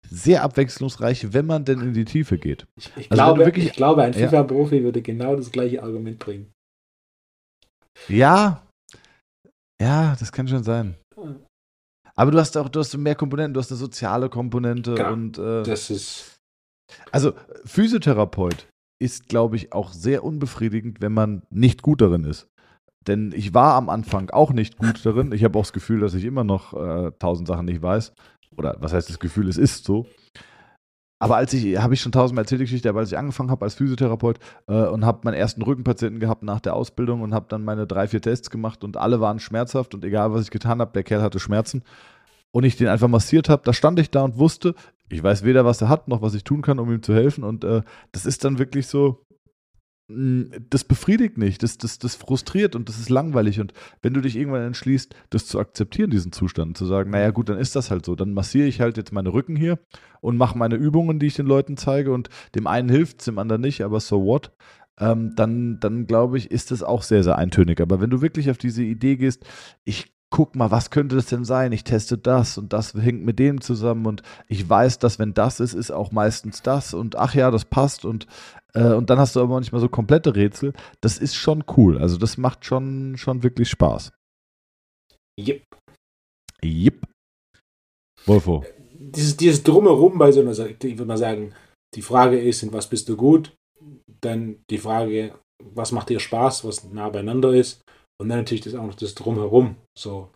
sehr abwechslungsreich, wenn man denn in die Tiefe geht. Ich, ich, Also glaube, wirklich- ich glaube, ein Ja. FIFA-Profi würde genau das gleiche Argument bringen. Ja, ja, das kann schon sein. Aber du hast auch, du hast mehr Komponenten, du hast eine soziale Komponente Klar, und äh, Das ist. also Physiotherapeut ist, glaube ich, auch sehr unbefriedigend, wenn man nicht gut darin ist. Denn ich war am Anfang auch nicht gut darin. Ich habe auch das Gefühl, dass ich immer noch äh, tausend Sachen nicht weiß. Oder was heißt das Gefühl, es ist so. Aber als ich, habe ich schon tausendmal erzählt die Geschichte, aber als ich angefangen habe als Physiotherapeut äh, und habe meinen ersten Rückenpatienten gehabt nach der Ausbildung und habe dann meine drei, vier Tests gemacht und alle waren schmerzhaft und egal was ich getan habe, der Kerl hatte Schmerzen. Und ich den einfach massiert habe, da stand ich da und wusste, ich weiß weder, was er hat, noch was ich tun kann, um ihm zu helfen. Und äh, das ist dann wirklich so, das befriedigt nicht, das, das, das frustriert und das ist langweilig und wenn du dich irgendwann entschließt, das zu akzeptieren, diesen Zustand, zu sagen, naja gut, dann ist das halt so, dann massiere ich halt jetzt meine Rücken hier und mache meine Übungen, die ich den Leuten zeige und dem einen hilft es, dem anderen nicht, aber so what? Ähm, dann, dann glaube ich, ist das auch sehr, sehr eintönig. Aber wenn du wirklich auf diese Idee gehst, ich guck mal, was könnte das denn sein? Ich teste das und das hängt mit dem zusammen und ich weiß, dass wenn das ist, ist auch meistens das und ach ja, das passt und, äh, und dann hast du aber manchmal so komplette Rätsel. Das ist schon cool. Also das macht schon, schon wirklich Spaß. Yep. Jip. Wolfo. Dieses, dieses Drumherum bei so einer Sache, ich würde mal sagen, die Frage ist, in was bist du gut? Dann die Frage, was macht dir Spaß, was nah beieinander ist? Und dann natürlich das auch noch das Drumherum. So.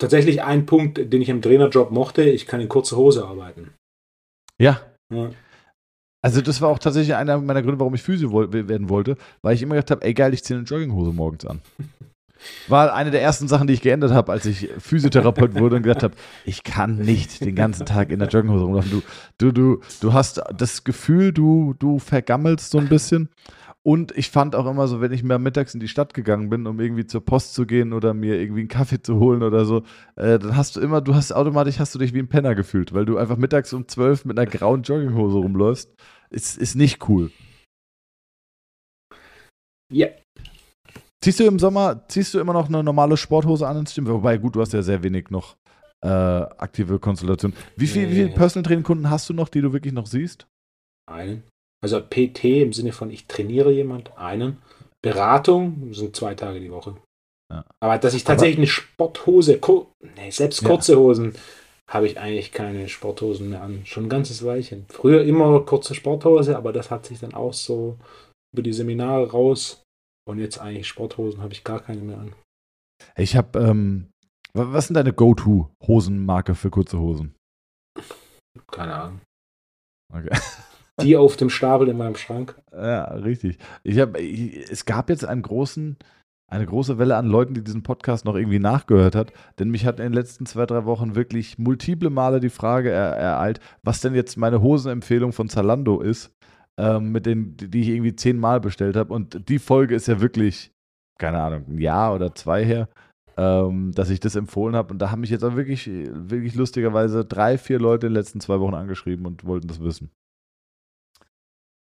Tatsächlich ein Punkt, den ich im Trainerjob mochte, ich kann in kurzer Hose arbeiten. Ja, Ja. Also das war auch tatsächlich einer meiner Gründe, warum ich Physio werden wollte, weil ich immer gedacht habe, ey geil, ich ziehe eine Jogginghose morgens an. War eine der ersten Sachen, die ich geändert habe, als ich Physiotherapeut wurde und gedacht habe, ich kann nicht den ganzen Tag in der Jogginghose rumlaufen. Du, du, du, du hast das Gefühl, du, du vergammelst so ein bisschen. Und ich fand auch immer so, wenn ich mal mittags in die Stadt gegangen bin, um irgendwie zur Post zu gehen oder mir irgendwie einen Kaffee zu holen oder so, äh, dann hast du immer, du hast automatisch hast du dich wie ein Penner gefühlt, weil du einfach mittags um zwölf mit einer grauen Jogginghose rumläufst. Ist, ist nicht cool. Ja. Ziehst du im Sommer, ziehst du immer noch eine normale Sporthose an ins Gym? Wobei, gut, du hast ja sehr wenig noch äh, aktive Konstellation. Wie, viel, Nee. wie viele Personal Training Kunden hast du noch, die du wirklich noch siehst? Einen. Also PT im Sinne von ich trainiere jemand, einen. Beratung sind zwei Tage die Woche. Ja. Aber dass ich tatsächlich eine Sporthose, nee, selbst Ja. kurze Hosen, habe ich eigentlich keine Sporthosen mehr an. Schon ein ganzes Weilchen. Früher immer kurze Sporthose, aber das hat sich dann auch so über die Seminare raus. Und jetzt eigentlich Sporthosen habe ich gar keine mehr an. Ich habe, ähm, wa- was sind deine Go-To-Hosenmarke für kurze Hosen? Keine Ahnung. Okay. Die auf dem Stapel in meinem Schrank. Ja, richtig. Ich habe, es gab jetzt einen großen, eine große Welle an Leuten, die diesen Podcast noch irgendwie nachgehört hat, denn mich hat in den letzten zwei, drei Wochen wirklich multiple Male die Frage er, ereilt, was denn jetzt meine Hosenempfehlung von Zalando ist, ähm, mit den, die ich irgendwie zehnmal bestellt habe. Und die Folge ist ja wirklich, keine Ahnung, ein Jahr oder zwei her, ähm, dass ich das empfohlen habe. Und da haben mich jetzt auch wirklich, wirklich lustigerweise drei, vier Leute in den letzten zwei Wochen angeschrieben und wollten das wissen.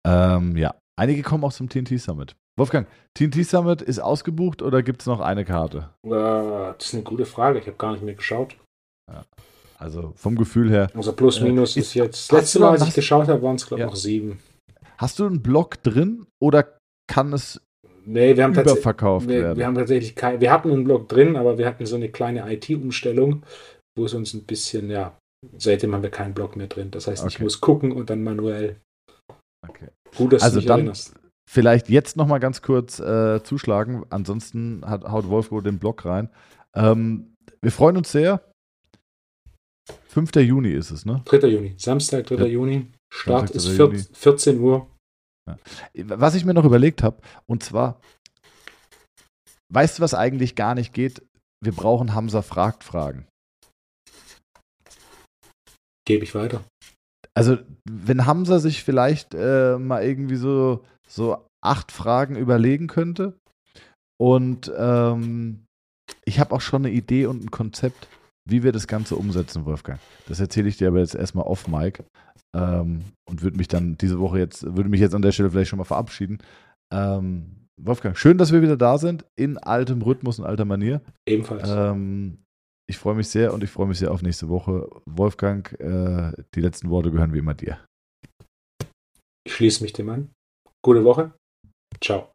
Ähm, ja, einige kommen auch zum TNT Summit. Wolfgang, TNT Summit ist ausgebucht oder gibt es noch eine Karte? Äh, das ist eine gute Frage. Ich habe gar nicht mehr geschaut. Also vom Gefühl her. Also plus Äh, minus ist- ist jetzt. Das letzte Mal, als ich geschaut habe, waren es, glaube ich, Ja. noch sieben. Hast du einen Blog drin oder kann es Nee, wir haben tatsächlich. überverkauft Wir, werden? wir haben tatsächlich kein, wir hatten einen Blog drin, aber wir hatten so eine kleine IT-Umstellung, wo es uns ein bisschen, ja, seitdem haben wir keinen Blog mehr drin. Das heißt, ich Okay. muss gucken und dann manuell. Okay. Gut, dass Also du dich dann- erinnerst. Vielleicht jetzt noch mal ganz kurz äh, zuschlagen. Ansonsten hat, haut Wolfgang den Blog rein. Ähm, wir freuen uns sehr. 5. Juni ist es, ne? 3. Juni, Samstag, 3. Ja. Juni. Start Samstag, ist 3. vier, Juni. 14 Uhr. Was ich mir noch überlegt habe, und zwar, weißt du, was eigentlich gar nicht geht? Wir brauchen Hamza fragt Fragen. Gebe ich weiter. Also, wenn Hamza sich vielleicht äh, mal irgendwie so, so acht Fragen überlegen könnte und ähm, ich habe auch schon eine Idee und ein Konzept, wie wir das Ganze umsetzen, Wolfgang. Das erzähle ich dir aber jetzt erstmal off, Mike. Ähm, und würde mich dann diese Woche jetzt, würde mich jetzt an der Stelle vielleicht schon mal verabschieden. Ähm, Wolfgang, schön, dass wir wieder da sind, in altem Rhythmus und alter Manier. Ebenfalls. Ähm, ich freue mich sehr und ich freue mich sehr auf nächste Woche. Wolfgang, äh, die letzten Worte gehören wie immer dir. Ich schließe mich dem an. Gute Woche. Ciao.